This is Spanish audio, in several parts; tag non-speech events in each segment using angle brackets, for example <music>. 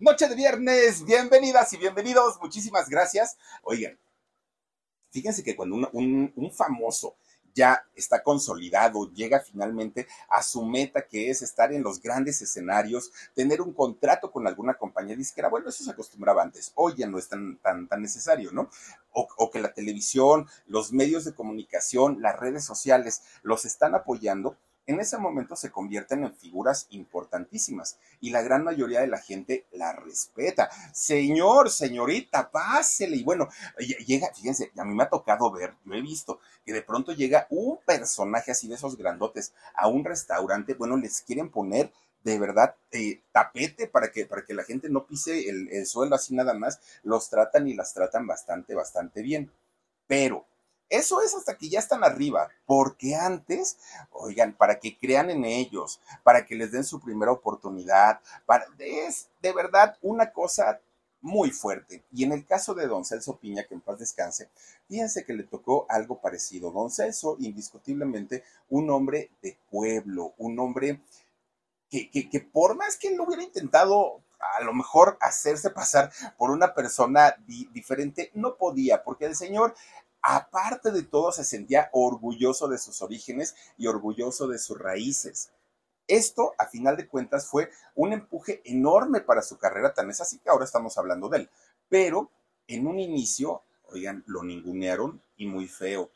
Noche de viernes, bienvenidas y bienvenidos, muchísimas gracias. Oigan, fíjense que cuando un, famoso ya está consolidado, llega finalmente a su meta que es estar en los grandes escenarios, tener un contrato con alguna compañía disquera. Bueno, eso se acostumbraba antes, hoy ya no es tan, tan, tan necesario, ¿no? O, que la televisión, los medios de comunicación, las redes sociales los están apoyando en ese momento se convierten en figuras importantísimas y la gran mayoría de la gente la respeta. Señor, señorita, pásele. Y bueno, llega, fíjense, a mí me ha tocado ver, yo he visto que de pronto llega un personaje así de esos grandotes a un restaurante, bueno, les quieren poner de verdad eh, tapete para que, para que la gente no pise el, el suelo así nada más, los tratan y las tratan bastante, bastante bien. Pero eso es hasta que ya están arriba, porque antes, oigan, para que crean en ellos, para que les den su primera oportunidad, para, es de verdad una cosa muy fuerte. Y en el caso de don Celso Piña, que en paz descanse, fíjense que le tocó algo parecido. Don Celso, indiscutiblemente, un hombre de pueblo, un hombre que, que, por más que lo hubiera intentado a lo mejor hacerse pasar por una persona diferente, no podía, porque el señor aparte de todo, se sentía orgulloso de sus orígenes y orgulloso de sus raíces. Esto, a final de cuentas, fue un empuje enorme para su carrera, tan es así que ahora estamos hablando de él. Pero en un inicio, oigan, lo ningunearon y muy feo.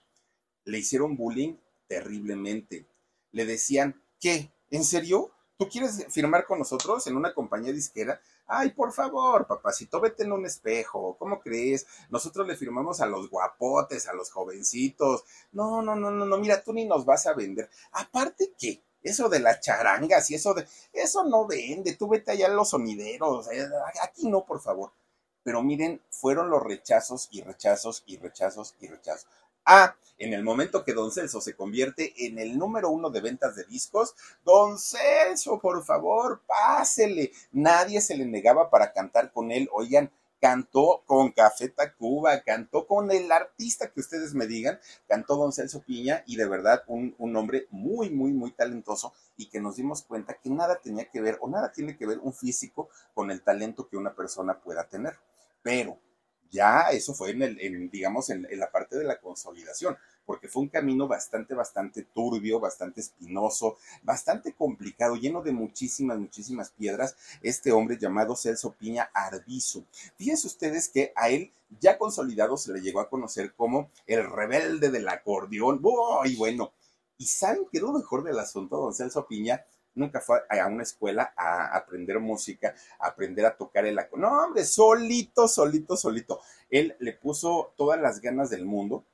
Le hicieron bullying terriblemente. Le decían, ¿qué? ¿En serio? ¿Tú quieres firmar con nosotros en una compañía disquera? Ay, por favor, papacito, vete en un espejo. ¿Cómo crees? Nosotros le firmamos a los guapotes, a los jovencitos. No, no, no, no, no, mira, tú ni nos vas a vender. Aparte, ¿qué? Eso de las charangas y eso de. Eso no vende. Tú vete allá a los sonideros. Eh, aquí no, por favor. Pero miren, fueron los rechazos y rechazos y rechazos y rechazos. Ah, en el momento que Don Celso se convierte en el número uno de ventas de discos, Don Celso, por favor, pásele. Nadie se le negaba para cantar con él. Oigan, cantó con Café Tacuba, cantó con el artista que ustedes me digan, cantó Don Celso Piña y de verdad un, un, hombre muy, muy, muy talentoso y que nos dimos cuenta que nada tenía que ver o nada tiene que ver un físico con el talento que una persona pueda tener. Pero ya eso fue en el, digamos, en, la parte de la consolidación, porque fue un camino bastante, bastante turbio, bastante espinoso, bastante complicado, lleno de muchísimas, muchísimas piedras, este hombre llamado Celso Piña Arbizu. Fíjense ustedes que a él ya consolidado se le llegó a conocer como el rebelde del acordeón. ¡Uy, bueno! ¿Y saben qué es lo mejor del asunto, don Celso Piña? Nunca fue a una escuela a aprender música, a aprender a tocar el acordeón. No, hombre, solito, solito, solito. Él le puso todas las ganas del mundo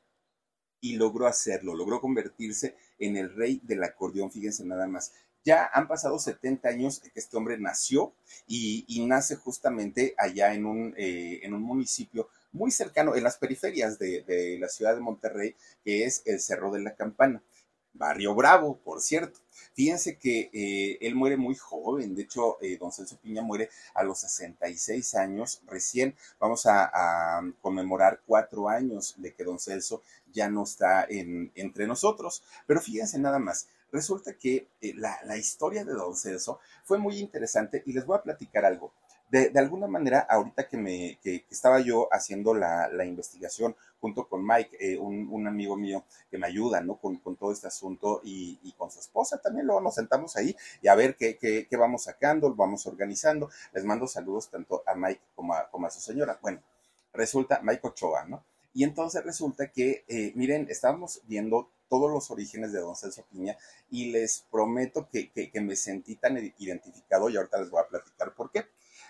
y logró hacerlo, logró convertirse en el rey del acordeón, fíjense nada más. Ya han pasado 70 años que este hombre nació y, nace justamente allá en un, eh, en un municipio muy cercano, en las periferias de, de la ciudad de Monterrey, que es el Cerro de la Campana. Barrio Bravo, por cierto. Fíjense que eh, él muere muy joven, de hecho, eh, don Celso Piña muere a los 66 años, recién vamos a, conmemorar cuatro años de que don Celso ya no está entre nosotros, pero fíjense nada más, resulta que eh, la historia de don Celso fue muy interesante y les voy a platicar algo. De, alguna manera, ahorita que, me, que, estaba yo haciendo la, la investigación junto con Mike, eh, un, un, amigo mío que me ayuda, ¿no? Con, con todo este asunto y, y, con su esposa también, luego nos sentamos ahí y a ver qué, qué, qué, vamos sacando, vamos organizando. Les mando saludos tanto a Mike como a, como a su señora. Bueno, resulta, Mike Ochoa, ¿no? Y entonces resulta que, eh, miren, estábamos viendo todos los orígenes de Don Celso Piña y les prometo que, que, que me sentí tan identificado y ahorita les voy a platicar por qué.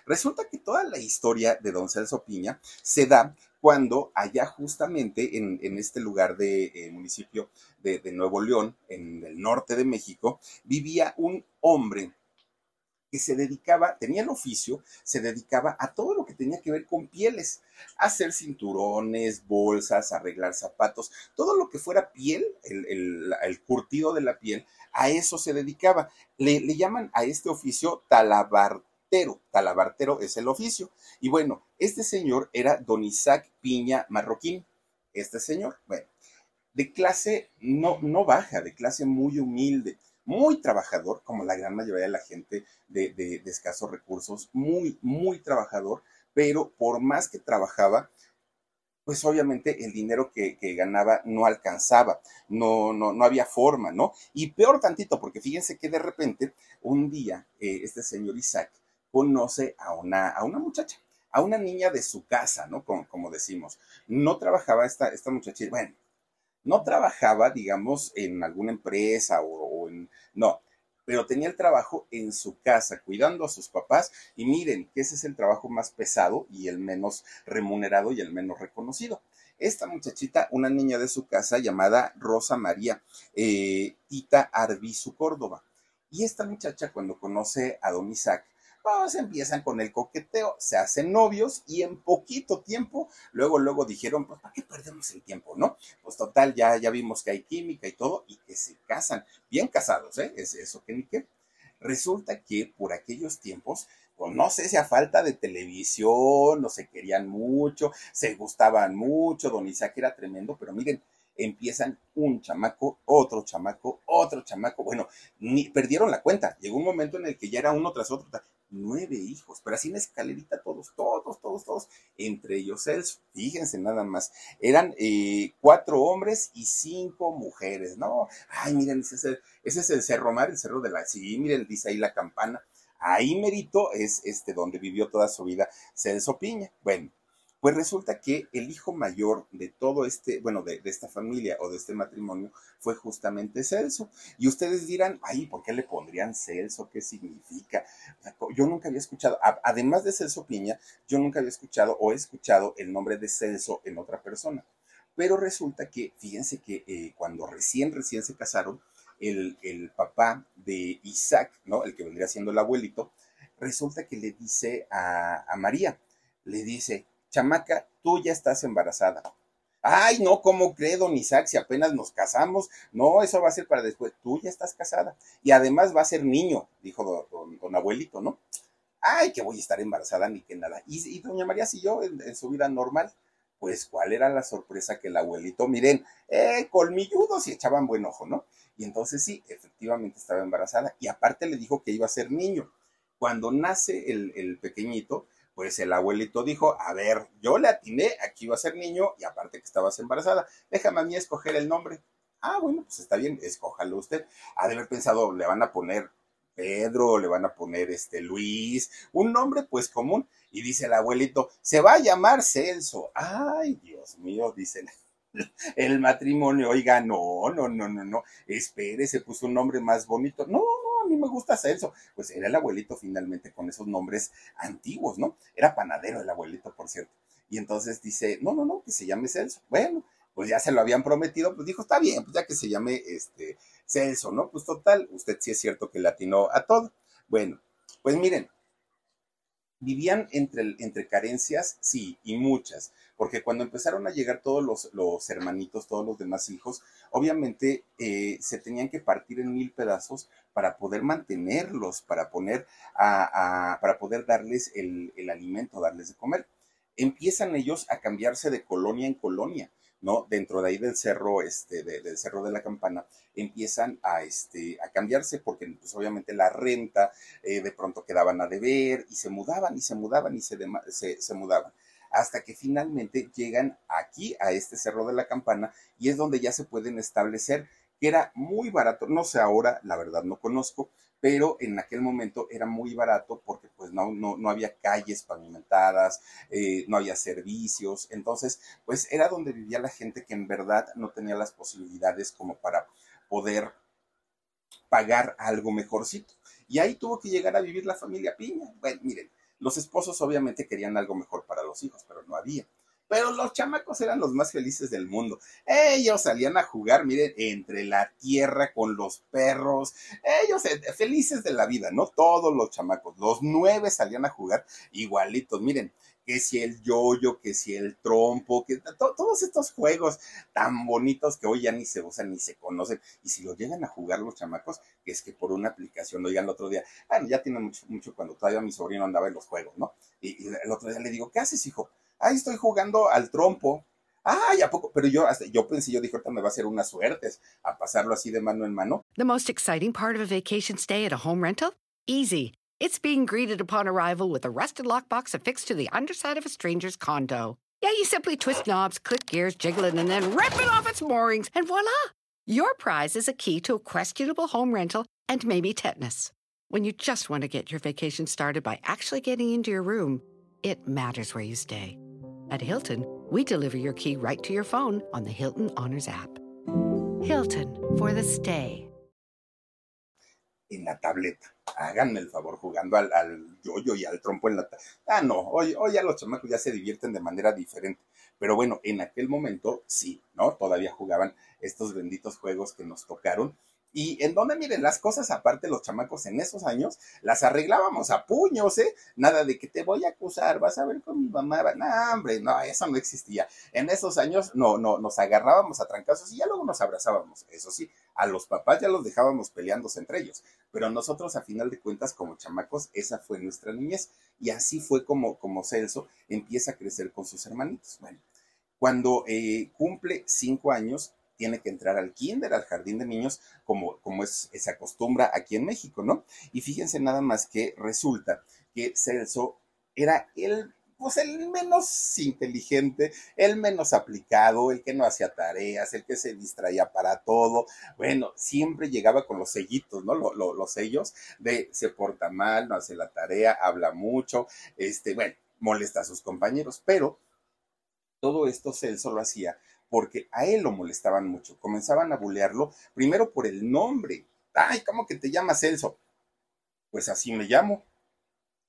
Resulta que toda la historia de Don Celso Piña se da cuando allá justamente en, este lugar de eh, municipio de, Nuevo León, en el norte de México, vivía un hombre que se dedicaba, tenía el oficio, se dedicaba a todo lo que tenía que ver con pieles, hacer cinturones, bolsas, arreglar zapatos, todo lo que fuera piel, el, curtido de la piel, a eso se dedicaba. Le, llaman a este oficio talabar talabartero es el oficio. Y bueno, este señor era don Isaac Piña Marroquín. Este señor, bueno, de clase no, no baja, de clase muy humilde, muy trabajador, como la gran mayoría de la gente de, de, escasos recursos, muy, muy trabajador, pero por más que trabajaba, pues obviamente el dinero que, ganaba no alcanzaba, no, no, no había forma, ¿no? Y peor tantito, porque fíjense que de repente, un día, eh, este señor Isaac conoce a una, a una muchacha, a una niña de su casa, ¿no? Como, como decimos. No trabajaba esta, esta muchacha, bueno, no trabajaba, digamos, en alguna empresa o, en, no, pero tenía el trabajo en su casa, cuidando a sus papás. Y miren, que ese es el trabajo más pesado y el menos remunerado y el menos reconocido. Esta muchachita, una niña de su casa llamada Rosa María eh, Tita Arbizu Córdoba. Y esta muchacha, cuando conoce a don Isaac, pues empiezan con el coqueteo, se hacen novios y en poquito tiempo, luego, luego dijeron, pues, ¿para qué perdemos el tiempo, no? Pues total, ya, ya vimos que hay química y todo y que se casan, bien casados, ¿eh? Es eso que ni qué. Resulta que por aquellos tiempos, pues no sé si a falta de televisión, no se querían mucho, se gustaban mucho, don Isaac era tremendo, pero miren, empiezan un chamaco, otro chamaco, otro chamaco. Bueno, ni perdieron la cuenta. Llegó un momento en el que ya era uno tras otro nueve hijos, pero así en escalerita todos, todos, todos, todos, entre ellos Celso, fíjense nada más, eran eh, cuatro hombres y cinco mujeres, ¿no? Ay, miren, ese es el, ese es el Cerro Mar, el Cerro de la, sí, miren, dice ahí la campana, ahí merito es este donde vivió toda su vida Celso Piña, bueno, pues resulta que el hijo mayor de todo este, bueno, de, esta familia o de este matrimonio fue justamente Celso. Y ustedes dirán, ay, ¿por qué le pondrían Celso? ¿Qué significa? Yo nunca había escuchado, además de Celso Piña, yo nunca había escuchado o he escuchado el nombre de Celso en otra persona. Pero resulta que, fíjense que eh, cuando recién, recién se casaron, el, el papá de Isaac, ¿no? El que vendría siendo el abuelito, resulta que le dice a, a María, le dice, chamaca, tú ya estás embarazada. Ay, no, ¿cómo cree, don Isaac, si apenas nos casamos? No, eso va a ser para después. Tú ya estás casada. Y además va a ser niño, dijo don, abuelito, ¿no? Ay, que voy a estar embarazada ni que nada. Y, doña María siguió en, en, su vida normal. Pues, ¿cuál era la sorpresa que el abuelito, miren, eh, colmilludos y echaban buen ojo, ¿no? Y entonces sí, efectivamente estaba embarazada. Y aparte le dijo que iba a ser niño. Cuando nace el, el pequeñito, pues el abuelito dijo, a ver, yo le atiné, aquí iba a ser niño y aparte que estabas embarazada, déjame a mí escoger el nombre. Ah, bueno, pues está bien, escójalo usted. Ha de haber pensado, le van a poner Pedro, le van a poner este Luis, un nombre pues común. Y dice el abuelito, se va a llamar Celso. Ay, Dios mío, dice el <laughs> matrimonio. Oiga, no, no, no, no, no, espere, se puso un nombre más bonito. No, me gusta Celso. Pues era el abuelito finalmente con esos nombres antiguos, ¿no? Era panadero el abuelito, por cierto. Y entonces dice, no, no, no, que se llame Celso. Bueno, pues ya se lo habían prometido, pues dijo, está bien, pues ya que se llame este Celso, ¿no? Pues total, usted sí es cierto que le atinó a todo. Bueno, pues miren, vivían entre, entre carencias, sí, y muchas, porque cuando empezaron a llegar todos los, los hermanitos, todos los demás hijos, obviamente eh, se tenían que partir en mil pedazos para poder mantenerlos, para, poner a, para poder darles el, el alimento, darles de comer. Empiezan ellos a cambiarse de colonia en colonia ¿no? Dentro de ahí del cerro, este, del cerro de la campana, empiezan a, este, a cambiarse porque pues obviamente la renta eh, de pronto quedaban a deber y se mudaban y se mudaban y se, se, se mudaban hasta que finalmente llegan aquí a este cerro de la campana y es donde ya se pueden establecer que era muy barato, no sé ahora, la verdad no conozco, pero en aquel momento era muy barato porque pues no, no, no había calles pavimentadas, eh, no había servicios, entonces pues era donde vivía la gente que en verdad no tenía las posibilidades como para poder pagar algo mejorcito. Y ahí tuvo que llegar a vivir la familia Piña. Bueno, miren, los esposos obviamente querían algo mejor para los hijos, pero no había pero los chamacos eran los más felices del mundo. Ellos salían a jugar, miren, entre la tierra con los perros, ellos eh, felices de la vida, ¿no? Todos los chamacos, los nueve salían a jugar igualitos, miren, que si el yoyo, que si el trompo, que todos estos juegos tan bonitos que hoy ya ni se usan ni se conocen. Y si lo llegan a jugar los chamacos, que es que por una aplicación, oigan, el otro día, bueno, ya tiene mucho, mucho cuando todavía mi sobrino andaba en los juegos, ¿no? Y, y el otro día le digo, ¿qué haces, hijo? Ay, estoy jugando al trompo. Ay, ¿a poco? Pero yo, hasta, yo pensé, yo dije, ahorita me va a hacer unas suertes a pasarlo así de mano en mano. The most exciting part of a vacation stay at a home rental? Easy. It's being greeted upon arrival with a rusted lockbox affixed to the underside of a stranger's condo. Yeah, you simply twist knobs, click gears, jiggle it, and then rip it off its moorings, and voila! Your prize is a key to a questionable home rental and maybe tetanus. When you just want to get your vacation started by actually getting into your room, it matters where you stay. At Hilton, we deliver your key right to your phone on the Hilton Honors app. Hilton for the stay. En la tableta. Háganme el favor jugando al, al yoyo y al trompo en la. Ah, no, hoy, hoy ya los chamacos ya se divierten de manera diferente. Pero bueno, en aquel momento sí, ¿no? Todavía jugaban estos benditos juegos que nos tocaron y en donde, miren, las cosas, aparte los chamacos en esos años, las arreglábamos a puños, ¿eh? Nada de que te voy a acusar, vas a ver con mi mamá. No, hombre, no, eso no existía. En esos años, no, no, nos agarrábamos a trancazos y ya luego nos abrazábamos. Eso sí, a los papás ya los dejábamos peleándose entre ellos. Pero nosotros, a final de cuentas, como chamacos, esa fue nuestra niñez. Y así fue como, como Celso empieza a crecer con sus hermanitos. Bueno, cuando eh, cumple cinco años, tiene que entrar al kinder, al jardín de niños, como, como es, se acostumbra aquí en México, ¿no? Y fíjense nada más que resulta que Celso era el pues el menos inteligente, el menos aplicado, el que no hacía tareas, el que se distraía para todo. Bueno, siempre llegaba con los sellitos, ¿no? los sellos de se porta mal, no hace la tarea, habla mucho, este, bueno, molesta a sus compañeros, pero todo esto Celso lo hacía porque a él lo molestaban mucho. Comenzaban a bulearlo, primero por el nombre. Ay, ¿cómo que te llamas Celso? Pues así me llamo.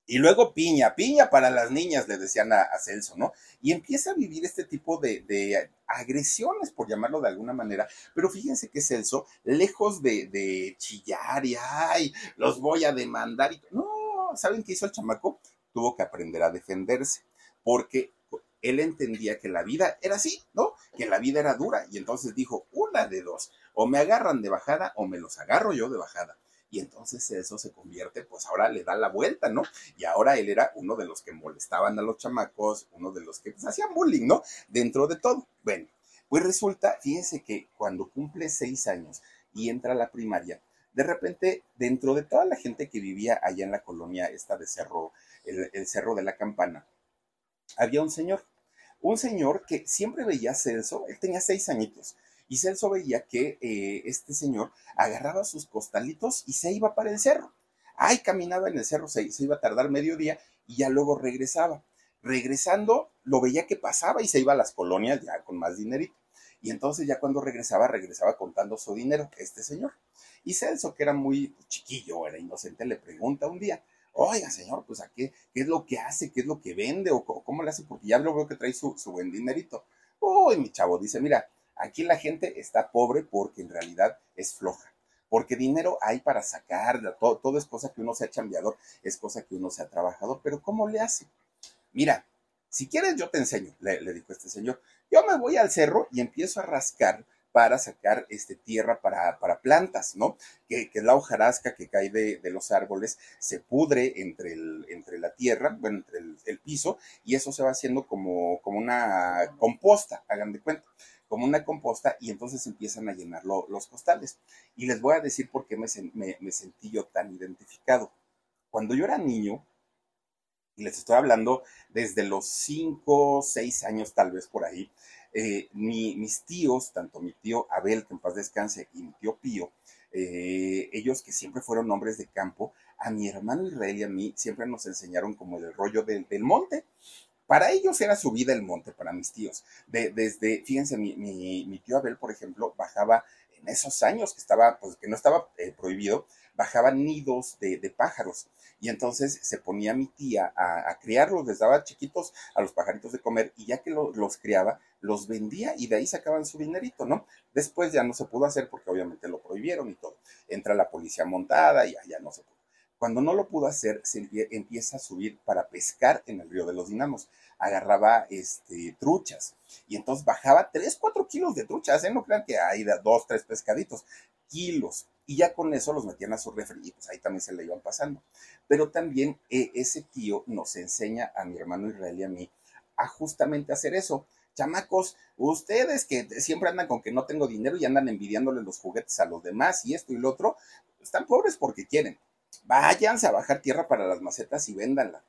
Y luego piña, piña para las niñas, le decían a, Celso, ¿no? Y empieza a vivir este tipo de, agresiones, por llamarlo de alguna manera. Pero fíjense que Celso, lejos de, de chillar y, ay, los voy a demandar. Y, no, ¿saben qué hizo el chamaco? Tuvo que aprender a defenderse, porque él entendía que la vida era así, ¿no? Que la vida era dura y entonces dijo, una de dos, o me agarran de bajada o me los agarro yo de bajada. Y entonces eso se convierte, pues ahora le da la vuelta, ¿no? Y ahora él era uno de los que molestaban a los chamacos, uno de los que pues, hacían bullying, ¿no? Dentro de todo. Bueno, pues resulta, fíjense que cuando cumple seis años y entra a la primaria, de repente, dentro de toda la gente que vivía allá en la colonia esta de Cerro, el, el Cerro de la Campana, había un señor un señor que siempre veía a Celso, él tenía seis añitos, y Celso veía que eh, este señor agarraba sus costalitos y se iba para el cerro. Ay, caminaba en el cerro, se, se iba a tardar medio día y ya luego regresaba. Regresando, lo veía que pasaba y se iba a las colonias ya con más dinerito. Y entonces ya cuando regresaba, regresaba contando su dinero, este señor. Y Celso, que era muy chiquillo, era inocente, le pregunta un día, oiga, señor, pues a qué, qué es lo que hace, qué es lo que vende o, cómo le hace, porque ya lo veo que trae su, buen dinerito. Uy, mi chavo, dice, mira, aquí la gente está pobre porque en realidad es floja. Porque dinero hay para sacar, todo, todo es cosa que uno sea chambeador, es cosa que uno sea trabajador, pero ¿cómo le hace? Mira, si quieres yo te enseño, le, le dijo este señor. Yo me voy al cerro y empiezo a rascar para sacar este, tierra para, para plantas, ¿no? Que, que, la hojarasca que cae de, de, los árboles se pudre entre, el, entre la tierra, bueno, entre el, piso, y eso se va haciendo como, como una composta, hagan de cuenta como una composta y entonces empiezan a llenar los costales. Y les voy a decir por qué me, me sentí yo tan identificado. Cuando yo era niño, y les estoy hablando desde los 5, 6 años tal vez por ahí, eh, mis tíos, tanto mi tío Abel, que en paz descanse, y mi tío Pío, eh, ellos que siempre fueron hombres de campo, a mi hermano Israel y a mí siempre nos enseñaron como el rollo del, monte. Para ellos era su vida el monte, para mis tíos. desde, fíjense, mi, tío Abel, por ejemplo, bajaba en esos años que estaba, pues que no estaba eh, prohibido, bajaban nidos de, pájaros. Y entonces se ponía mi tía a, criarlos, les daba chiquitos a los pajaritos de comer y ya que los criaba, los vendía y de ahí sacaban su dinerito, ¿no? Después ya no se pudo hacer porque obviamente lo prohibieron y todo. Entra la policía montada y ya, no se pudo. Cuando no lo pudo hacer, se empieza a subir para pescar en el río de los dinamos. Agarraba este, truchas y entonces bajaba 3, 4 kilos de truchas, ¿eh? No crean que hay dos, tres pescaditos, kilos y ya con eso los metían a su refri y pues ahí también se le iban pasando. Pero también eh, ese tío nos enseña a mi hermano Israel y a mí a justamente hacer eso. Chamacos, ustedes que siempre andan con que no tengo dinero y andan envidiándole los juguetes a los demás y esto y lo otro, están pobres porque quieren. Váyanse a bajar tierra para las macetas y véndanla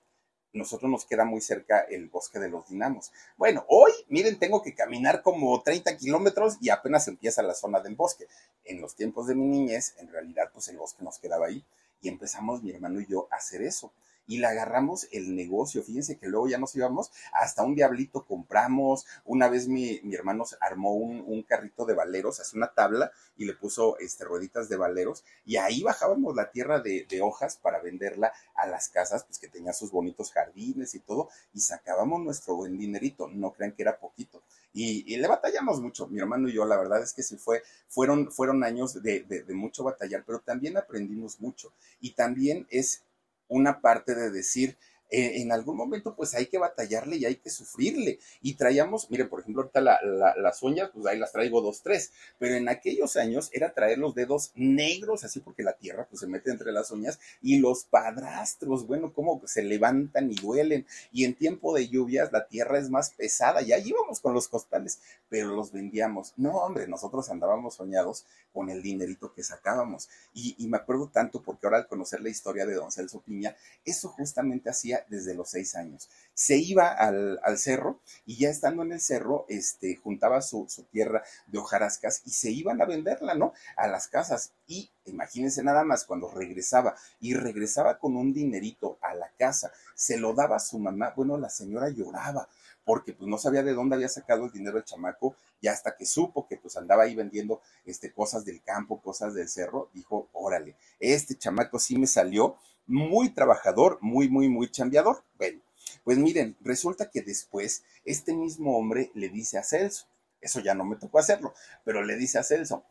nosotros nos queda muy cerca el bosque de los dinamos. Bueno, hoy, miren, tengo que caminar como 30 kilómetros y apenas empieza la zona del bosque. En los tiempos de mi niñez, en realidad, pues el bosque nos quedaba ahí y empezamos mi hermano y yo a hacer eso y le agarramos el negocio. Fíjense que luego ya nos íbamos, hasta un diablito compramos. Una vez mi, mi hermano armó un, carrito de valeros, hace una tabla y le puso este, rueditas de valeros y ahí bajábamos la tierra de, hojas para venderla a las casas, pues que tenía sus bonitos jardines y todo, y sacábamos nuestro buen dinerito. No crean que era poquito. Y, le batallamos mucho, mi hermano y yo, la verdad es que sí fue, fueron, fueron años de, de mucho batallar, pero también aprendimos mucho. Y también es una parte de decir, eh, en algún momento pues hay que batallarle y hay que sufrirle. Y traíamos, miren, por ejemplo, ahorita las uñas, pues ahí las traigo dos, tres, pero en aquellos años era traer los dedos negros, así porque la tierra pues se mete entre las uñas y los padrastros, bueno, como se levantan y duelen. Y en tiempo de lluvias la tierra es más pesada, y ahí íbamos con los costales, pero los vendíamos. No, hombre, nosotros andábamos soñados con el dinerito que sacábamos. Y, y me acuerdo tanto porque ahora al conocer la historia de don Celso Piña, eso justamente hacía desde los seis años. Se iba al, cerro y ya estando en el cerro, este, juntaba su, tierra de hojarascas y se iban a venderla, ¿no? A las casas. Y imagínense nada más cuando regresaba y regresaba con un dinerito a la casa, se lo daba a su mamá. Bueno, la señora lloraba porque pues no sabía de dónde había sacado el dinero el chamaco y hasta que supo que pues andaba ahí vendiendo este, cosas del campo, cosas del cerro, dijo, órale, este chamaco sí me salió muy trabajador, muy, muy, muy chambeador. Bueno, pues miren, resulta que después este mismo hombre le dice a Celso, eso ya no me tocó hacerlo, pero le dice a Celso,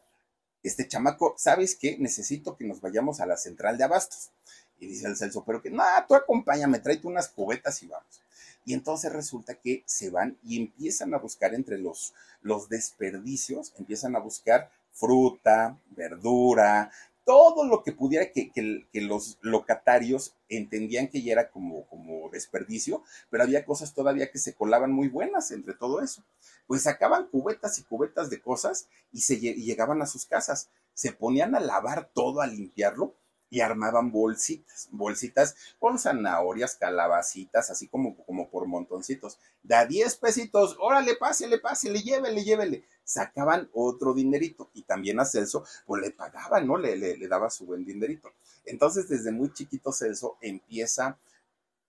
este chamaco, ¿sabes qué? Necesito que nos vayamos a la central de abastos. Y dice el Celso, pero que, no, tú acompáñame, tráete unas cubetas y vamos. Y entonces resulta que se van y empiezan a buscar entre los, los desperdicios, empiezan a buscar fruta, verdura, todo lo que pudiera que, los locatarios entendían que ya era como, como desperdicio, pero había cosas todavía que se colaban muy buenas entre todo eso. Pues sacaban cubetas y cubetas de cosas y, se, y llegaban a sus casas, se ponían a lavar todo, a limpiarlo y armaban bolsitas, bolsitas con zanahorias, calabacitas, así como, como por montoncitos. Da 10 pesitos, órale, pásele, pásele, llévele, llévele. Sacaban otro dinerito y también a Celso, pues le pagaban, ¿no? Le, le, daba su buen dinerito. Entonces, desde muy chiquito Celso empieza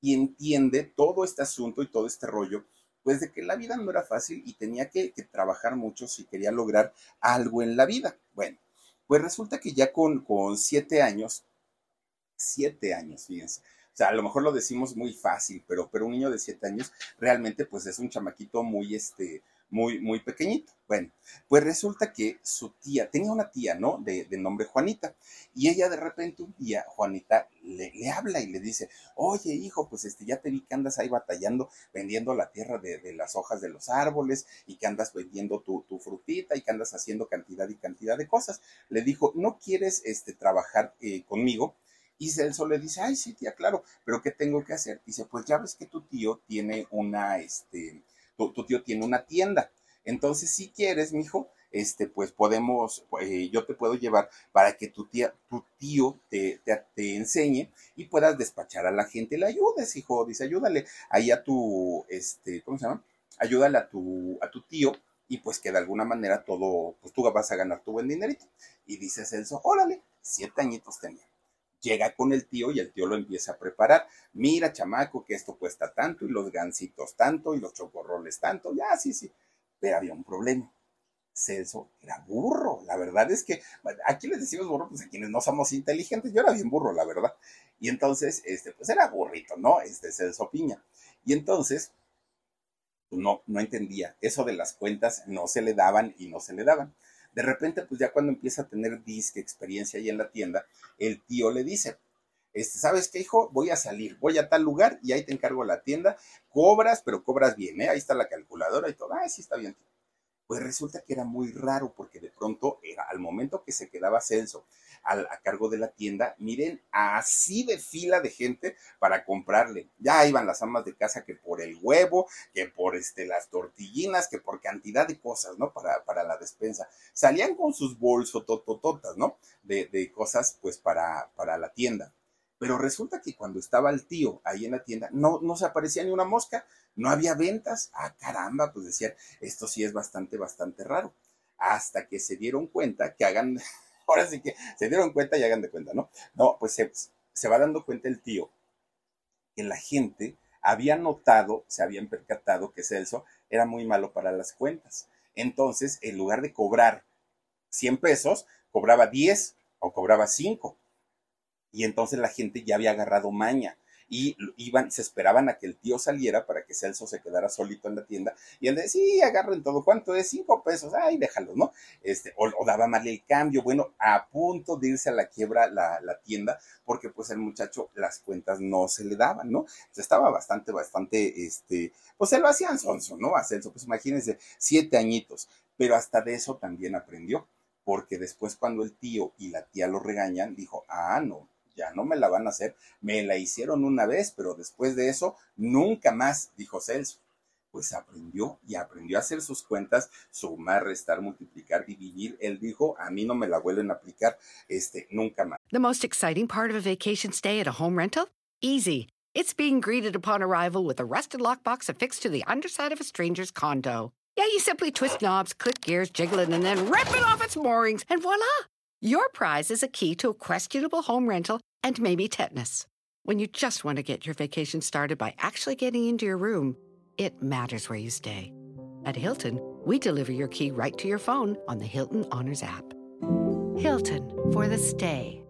y entiende todo este asunto y todo este rollo, pues de que la vida no era fácil y tenía que, que trabajar mucho si quería lograr algo en la vida. Bueno, pues resulta que ya con, con siete años, siete años, fíjense. O sea, a lo mejor lo decimos muy fácil, pero, pero un niño de siete años realmente pues es un chamaquito muy, este, muy, muy pequeñito. Bueno, pues resulta que su tía, tenía una tía, ¿no? De, nombre Juanita. Y ella de repente un día, Juanita, le, le, habla y le dice, oye hijo, pues este, ya te vi que andas ahí batallando, vendiendo la tierra de, las hojas de los árboles y que andas vendiendo tu, tu, frutita y que andas haciendo cantidad y cantidad de cosas. Le dijo, ¿no quieres este, trabajar eh, conmigo? Y Celso le dice, ay, sí, tía, claro, pero ¿qué tengo que hacer? Dice, pues ya ves que tu tío tiene una, este, tu, tío tiene una tienda. Entonces, si quieres, mijo, este, pues podemos, eh, yo te puedo llevar para que tu tía, tu tío te, te, enseñe y puedas despachar a la gente, le ayudes, hijo, dice, ayúdale ahí a tu, este, ¿cómo se llama? Ayúdale a tu, a tu tío y pues que de alguna manera todo, pues tú vas a ganar tu buen dinerito. Y dice Celso, órale, siete añitos tenía. Llega con el tío y el tío lo empieza a preparar. Mira, chamaco, que esto cuesta tanto y los gancitos tanto y los chocorroles tanto. Ya, sí, sí. Pero había un problema. Celso era burro. La verdad es que aquí les decimos burro, pues a quienes no somos inteligentes. Yo era bien burro, la verdad. Y entonces, este, pues era burrito, ¿no? Este Celso Piña. Y entonces, pues no, no entendía. Eso de las cuentas no se le daban y no se le daban. De repente, pues ya cuando empieza a tener disque experiencia ahí en la tienda, el tío le dice, este, ¿sabes qué, hijo? Voy a salir, voy a tal lugar y ahí te encargo la tienda, cobras, pero cobras bien, ¿eh? Ahí está la calculadora y todo. Ah, sí, está bien. Pues resulta que era muy raro porque de pronto, era, al momento que se quedaba Celso a cargo de la tienda, miren, así de fila de gente para comprarle. Ya iban las amas de casa que por el huevo, que por este, las tortillinas, que por cantidad de cosas, ¿no? Para, para la despensa. Salían con sus bolsos totototas, ¿no? De, de cosas, pues, para, para la tienda. Pero resulta que cuando estaba el tío ahí en la tienda, no, no se aparecía ni una mosca, no había ventas. Ah, caramba, pues decían, esto sí es bastante, bastante raro. Hasta que se dieron cuenta que hagan, <laughs> ahora sí que se dieron cuenta y hagan de cuenta, ¿no? No, pues se, se va dando cuenta el tío que la gente había notado, se habían percatado que Celso era muy malo para las cuentas. Entonces, en lugar de cobrar 100 pesos, cobraba 10 o cobraba 5. Y entonces la gente ya había agarrado maña y iban, se esperaban a que el tío saliera para que Celso se quedara solito en la tienda y él decía, sí, agarren todo, ¿cuánto es? Cinco pesos, ay, déjalo, ¿no? Este, o, daba mal el cambio, bueno, a punto de irse a la quiebra la, la tienda, porque pues el muchacho las cuentas no se le daban, ¿no? estaba bastante, bastante, este, pues se lo hacían sonso, ¿no? A Celso, pues imagínense, siete añitos, pero hasta de eso también aprendió, porque después cuando el tío y la tía lo regañan, dijo, ah, no, ya no me la van a hacer. Me la hicieron una vez, pero después de eso, nunca más, dijo Celso. Pues aprendió y aprendió a hacer sus cuentas, sumar, restar, multiplicar, dividir. Él dijo, a mí no me la vuelven a aplicar este, nunca más. The most exciting part of a vacation stay at a home rental? Easy. It's being greeted upon arrival with a rusted lockbox affixed to the underside of a stranger's condo. Yeah, you simply twist knobs, click gears, jiggle it, and then rip it off its moorings, and voila! Your prize is a key to a questionable home rental and maybe tetanus. When you just want to get your vacation started by actually getting into your room, it matters where you stay. At Hilton, we deliver your key right to your phone on the Hilton Honors app. Hilton for the stay.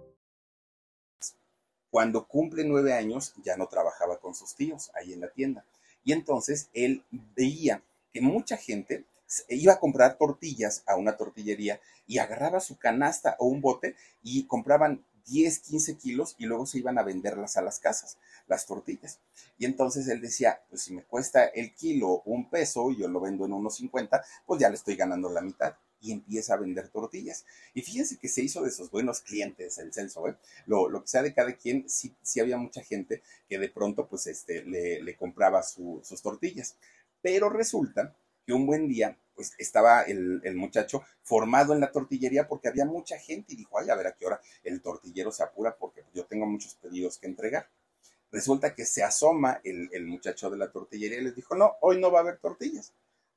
Cuando cumple nueve años, ya no trabajaba con sus tíos ahí en la tienda. Y entonces él veía que mucha gente iba a comprar tortillas a una tortillería y agarraba su canasta o un bote y compraban 10, 15 kilos y luego se iban a venderlas a las casas, las tortillas. Y entonces él decía, pues si me cuesta el kilo un peso yo lo vendo en unos 50, pues ya le estoy ganando la mitad. Y empieza a vender tortillas. Y fíjense que se hizo de esos buenos clientes el Celso, ¿eh? Lo, que sea de cada quien, sí, sí, había mucha gente que de pronto pues este, le, compraba sus tortillas. Pero resulta que un buen día, pues estaba el, muchacho formado en la tortillería porque había mucha gente y dijo, ay, a ver a qué hora el tortillero se apura porque yo tengo muchos pedidos que entregar. Resulta que se asoma el, muchacho de la tortillería y les dijo, no, hoy no va a haber tortillas.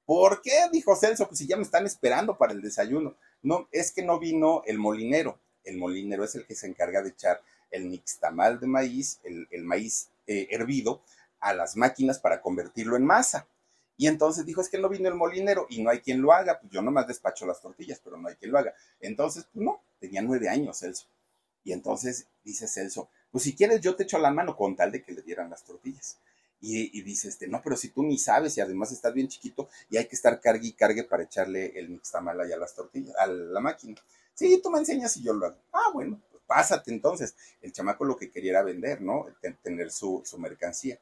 ¿Por qué? Dijo Celso, pues si ya me están esperando para el desayuno. No, es que no vino el molinero. El molinero es el que se encarga de echar el nixtamal de maíz, el, maíz eh, hervido, a las máquinas para convertirlo en masa. Y entonces dijo, es que no vino el molinero y no hay quien lo haga. Pues yo nomás despacho las tortillas, pero no hay quien lo haga. Entonces, pues no, tenía nueve años Celso. Y entonces dice Celso, pues si quieres yo te echo la mano con tal de que le dieran las tortillas. Y, dice este, no, pero si tú ni sabes y además estás bien chiquito y hay que estar cargue y cargue para echarle el mixtamal allá a las tortillas, a la máquina. Sí, tú me enseñas y yo lo hago. Ah, bueno, pues pásate entonces. El chamaco lo que quería era vender, ¿no? Tener su, su mercancía.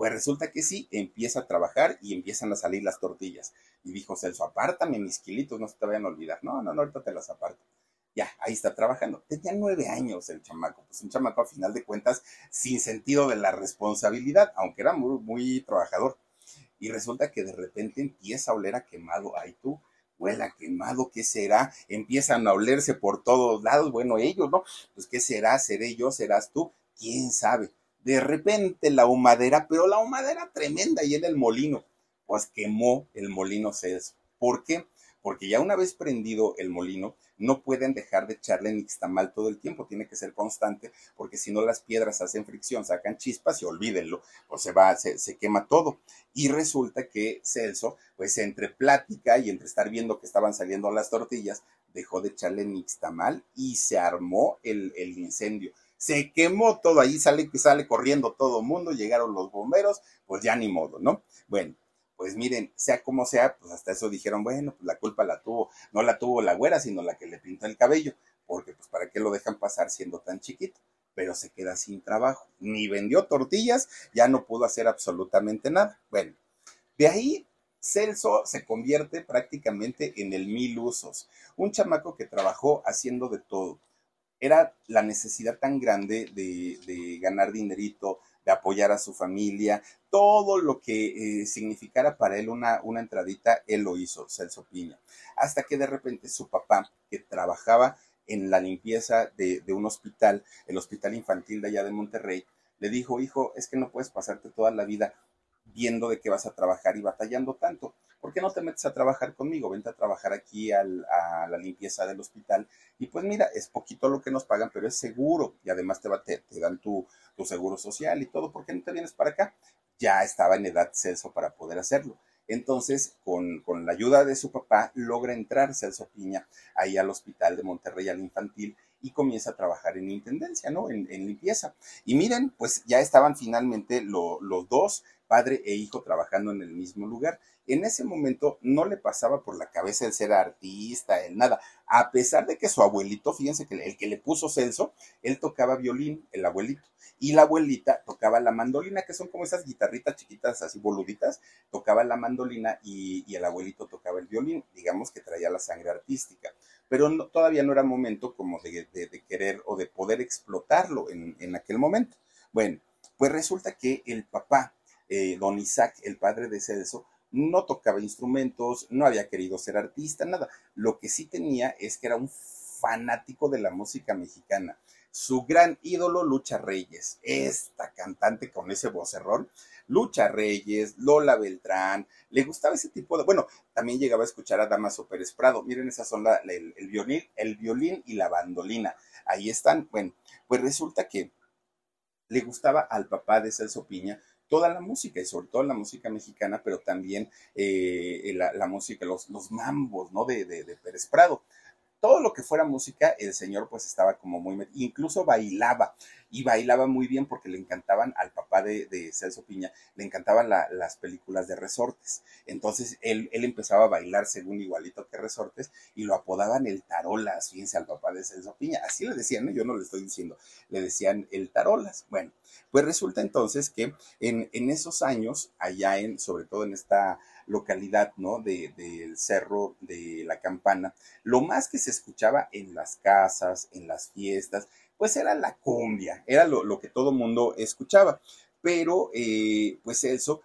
Pues resulta que sí, empieza a trabajar y empiezan a salir las tortillas. Y dijo Celso, apártame mis kilitos, no se te vayan a olvidar. No, no, no, ahorita te las aparto. Ya, ahí está trabajando. Tenía nueve años el chamaco, pues un chamaco a final de cuentas sin sentido de la responsabilidad, aunque era muy, muy trabajador. y resulta que de repente empieza a oler a quemado. Ay tú, huela quemado, ¿qué será? Empiezan a olerse por todos lados. Bueno, ellos, ¿no? Pues, ¿qué será? ¿Seré yo? ¿Serás tú? ¿Quién sabe? De repente la humadera, pero la humadera tremenda y en el molino, pues quemó el molino Celso. ¿Por qué? Porque ya una vez prendido el molino, no pueden dejar de echarle nixtamal todo el tiempo, tiene que ser constante, porque si no las piedras hacen fricción, sacan chispas y olvídenlo, o se va, se, se quema todo. Y resulta que Celso, pues entre plática y entre estar viendo que estaban saliendo las tortillas, dejó de echarle nixtamal y se armó el, el incendio se quemó todo, ahí sale, sale corriendo todo mundo, llegaron los bomberos, pues ya ni modo, ¿no? Bueno, pues miren, sea como sea, pues hasta eso dijeron, bueno, pues la culpa la tuvo, no la tuvo la güera, sino la que le pintó el cabello, porque pues para qué lo dejan pasar siendo tan chiquito, pero se queda sin trabajo, ni vendió tortillas, ya no pudo hacer absolutamente nada. Bueno, de ahí Celso se convierte prácticamente en el mil usos, un chamaco que trabajó haciendo de todo. Era la necesidad tan grande de, ganar dinerito, de apoyar a su familia, todo lo que eh, significara para él una, una entradita, él lo hizo, Celso Piña. Hasta que de repente su papá, que trabajaba en la limpieza de un hospital, el hospital infantil de allá de Monterrey, le dijo, hijo, es que no puedes pasarte toda la vida viendo de qué vas a trabajar y batallando tanto. ¿Por qué no te metes a trabajar conmigo? Vente a trabajar aquí a la limpieza del hospital. Y pues mira, es poquito lo que nos pagan, pero es seguro. Y además te, va, te, te dan tu, tu, seguro social y todo. ¿Por qué no te vienes para acá? Ya estaba en edad Celso para poder hacerlo. Entonces, con, con la ayuda de su papá, logra entrar Celso Piña ahí al hospital de Monterrey, al infantil, y comienza a trabajar en intendencia, ¿no? En, limpieza. Y miren, pues ya estaban finalmente lo, los dos padre e hijo trabajando en el mismo lugar. En ese momento no le pasaba por la cabeza el ser artista, el nada, a pesar de que su abuelito, fíjense que el que le puso Celso, él tocaba violín, el abuelito, y la abuelita tocaba la mandolina, que son como esas guitarritas chiquitas, así boluditas, tocaba la mandolina y el abuelito tocaba el violín, digamos que traía la sangre artística, pero todavía no era momento como de, querer o de poder explotarlo en, en aquel momento. Bueno, pues resulta que el papá eh, don Isaac, el padre de Celso, no tocaba instrumentos, no había querido ser artista, nada. Lo que sí tenía es que era un fanático de la música mexicana. Su gran ídolo, Lucha Reyes, esta cantante con ese vocerrón, Lucha Reyes, Lola Beltrán, le gustaba ese tipo de, bueno, también llegaba a escuchar a Damaso Pérez Prado, miren, esas son el, violín, el violín y la bandolina, ahí están, bueno, pues resulta que le gustaba al papá de Celso Piña toda la música y sobre todo la música mexicana, pero también eh, la, la, música, los, los mambos, ¿no? De, de, de, Pérez Prado. Todo lo que fuera música, el señor pues estaba como muy, incluso bailaba y bailaba muy bien porque le encantaban al papá de, Celso Piña, le encantaban la, las películas de resortes. Entonces él, él, empezaba a bailar según igualito que resortes y lo apodaban el tarolas, fíjense al papá de Celso Piña. Así le decían, ¿no? yo no le estoy diciendo, le decían el tarolas. Bueno, pues resulta entonces que en, en esos años, allá en, sobre todo en esta localidad, ¿no? De, del Cerro de la Campana, lo más que se escuchaba en las casas, en las fiestas, pues era la cumbia, era lo, lo que todo mundo escuchaba. Pero, eh, pues eso,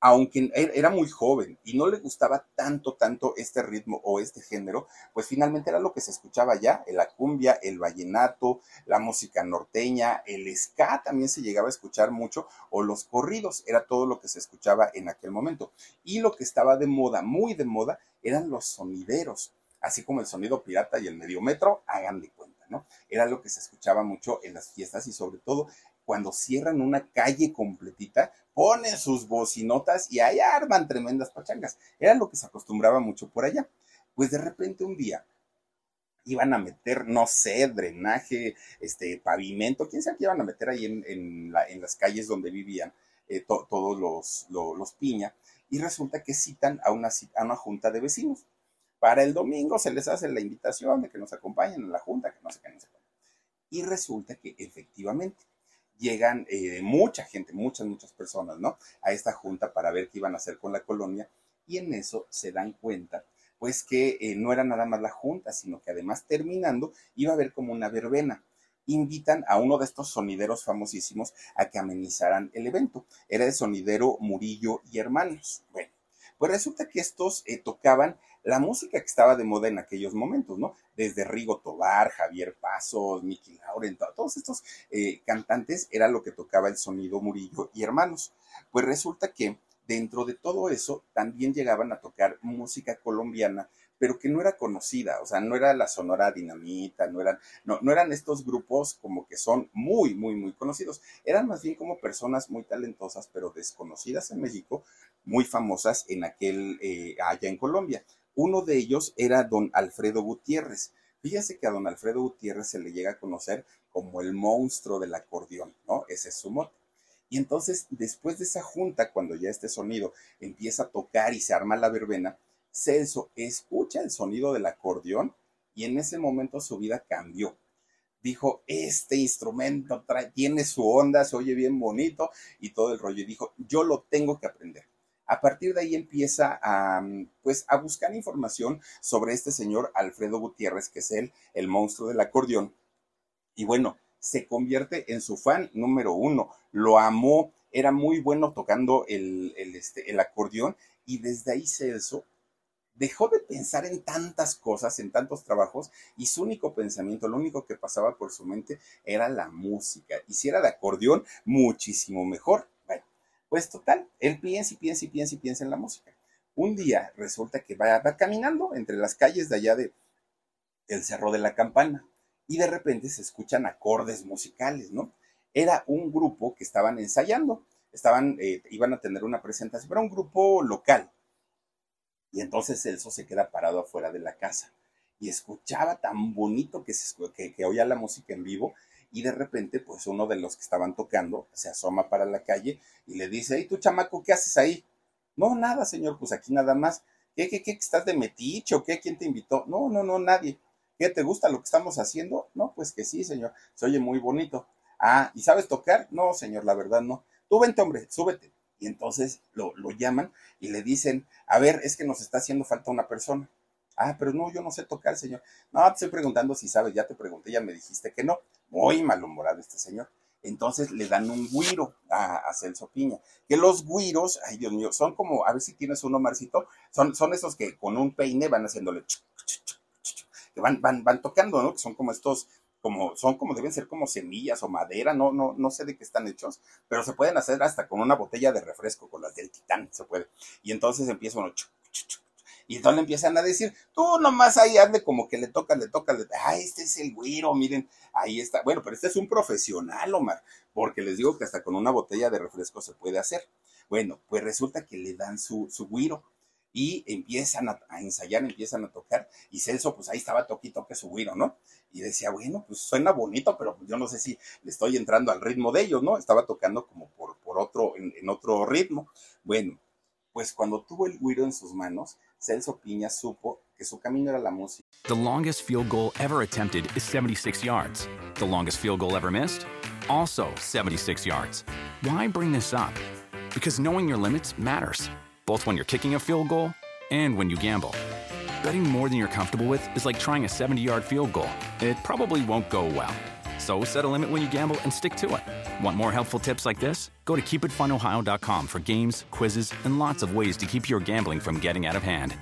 aunque era muy joven y no le gustaba tanto, tanto este ritmo o este género, pues finalmente era lo que se escuchaba ya, la cumbia, el vallenato, la música norteña, el ska también se llegaba a escuchar mucho, o los corridos, era todo lo que se escuchaba en aquel momento. Y lo que estaba de moda, muy de moda, eran los sonideros, así como el sonido pirata y el mediometro, hagan de cuenta, ¿no? Era lo que se escuchaba mucho en las fiestas y sobre todo cuando cierran una calle completita, ponen sus bocinotas y ahí arman tremendas pachangas. Era lo que se acostumbraba mucho por allá. Pues de repente un día iban a meter, no sé, drenaje, este, pavimento, quién sabe qué iban a meter ahí en, en, la, en las calles donde vivían eh, to, todos los, los, piña, y resulta que citan a una, a una junta de vecinos. Para el domingo se les hace la invitación de que nos acompañen a la junta, que no sé qué, no sé. Y resulta que efectivamente llegan eh, mucha gente, muchas, muchas personas, ¿no? A esta junta para ver qué iban a hacer con la colonia y en eso se dan cuenta, pues que eh, no era nada más la junta, sino que además terminando iba a haber como una verbena. invitan a uno de estos sonideros famosísimos a que amenizaran el evento. Era el sonidero Murillo y Hermanos. Bueno, pues resulta que estos eh, tocaban la música que estaba de moda en aquellos momentos, ¿no? Desde Rigo Tobar, Javier Pasos, Miki Lauren, todos estos eh, cantantes era lo que tocaba el sonido Murillo y Hermanos. Pues resulta que dentro de todo eso también llegaban a tocar música colombiana pero que no era conocida, o sea, no era la Sonora Dinamita, no eran, no, no eran estos grupos como que son muy, muy, muy conocidos, eran más bien como personas muy talentosas, pero desconocidas en México, muy famosas en aquel, eh, allá en Colombia. Uno de ellos era don Alfredo Gutiérrez. Fíjese que a don Alfredo Gutiérrez se le llega a conocer como el monstruo del acordeón, ¿no? Ese es su mote. Y entonces, después de esa junta, cuando ya este sonido empieza a tocar y se arma la verbena, Celso escucha el sonido del acordeón y en ese momento su vida cambió. Dijo, este instrumento tiene su onda, se oye bien bonito y todo el rollo. Y dijo, yo lo tengo que aprender. A partir de ahí empieza a, pues, a buscar información sobre este señor Alfredo Gutiérrez, que es él, el monstruo del acordeón. Y bueno, se convierte en su fan número uno. Lo amó, era muy bueno tocando el, el, este, el acordeón y desde ahí Celso dejó de pensar en tantas cosas, en tantos trabajos, y su único pensamiento, lo único que pasaba por su mente era la música. Y si era de acordeón, muchísimo mejor. Pues total, él piensa y piensa y piensa y piensa en la música. Un día resulta que va, caminando entre las calles de allá de el Cerro de la Campana y de repente se escuchan acordes musicales, ¿no? Era un grupo que estaban ensayando, estaban, eh, iban a tener una presentación, era un grupo local. Y entonces Celso se queda parado afuera de la casa y escuchaba tan bonito que, se, que oía la música en vivo y de repente, pues uno de los que estaban tocando se asoma para la calle y le dice, hey, tú chamaco, ¿qué haces ahí? No, nada, señor, pues aquí nada más. ¿Qué, qué, qué, estás de metiche o qué? ¿Quién te invitó? No, no, no, nadie. ¿Qué, te gusta lo que estamos haciendo? No, pues que sí, señor, se oye muy bonito. Ah, ¿y sabes tocar? No, señor, la verdad no. Tú vente, hombre, súbete. Y entonces lo, lo llaman y le dicen, a ver, es que nos está haciendo falta una persona. Ah, pero no, yo no sé tocar, señor. No, te estoy preguntando si sabes, ya te pregunté, ya me dijiste que no. Muy malhumorado este señor. Entonces le dan un guiro a, Celso Piña. Que los guiros, ay Dios mío, son como, a ver si tienes uno, Marcito, son, son esos que con un peine van haciéndole, que van, van, van tocando, ¿no? Que son como estos, como, son como, deben ser como semillas o madera, no, no, no sé de qué están hechos, pero se pueden hacer hasta con una botella de refresco, con las del titán, se puede. Y entonces empieza uno, y entonces empiezan a decir, tú nomás ahí ande como que le toca, le toca, le ah, este es el güiro, miren, ahí está. Bueno, pero este es un profesional, Omar, porque les digo que hasta con una botella de refresco se puede hacer. Bueno, pues resulta que le dan su, su güiro y empiezan a, ensayar, empiezan a tocar, y Celso, pues ahí estaba toquito que su güiro, ¿no? Y decía, bueno, pues suena bonito, pero yo no sé si le estoy entrando al ritmo de ellos, ¿no? Estaba tocando como por, por otro, en, en otro ritmo. Bueno, pues cuando tuvo el güiro en sus manos, Celso Piña supo que su camino era la música. The longest field goal ever attempted is 76 yards. The longest field goal ever missed? Also 76 yards. Why bring this up? Because knowing your limits matters, both when you're kicking a field goal and when you gamble. Betting more than you're comfortable with is like trying a 70 yard field goal. It probably won't go well. So set a limit when you gamble and stick to it. Want more helpful tips like this? Go to keepitfunohio.com for games, quizzes, and lots of ways to keep your gambling from getting out of hand.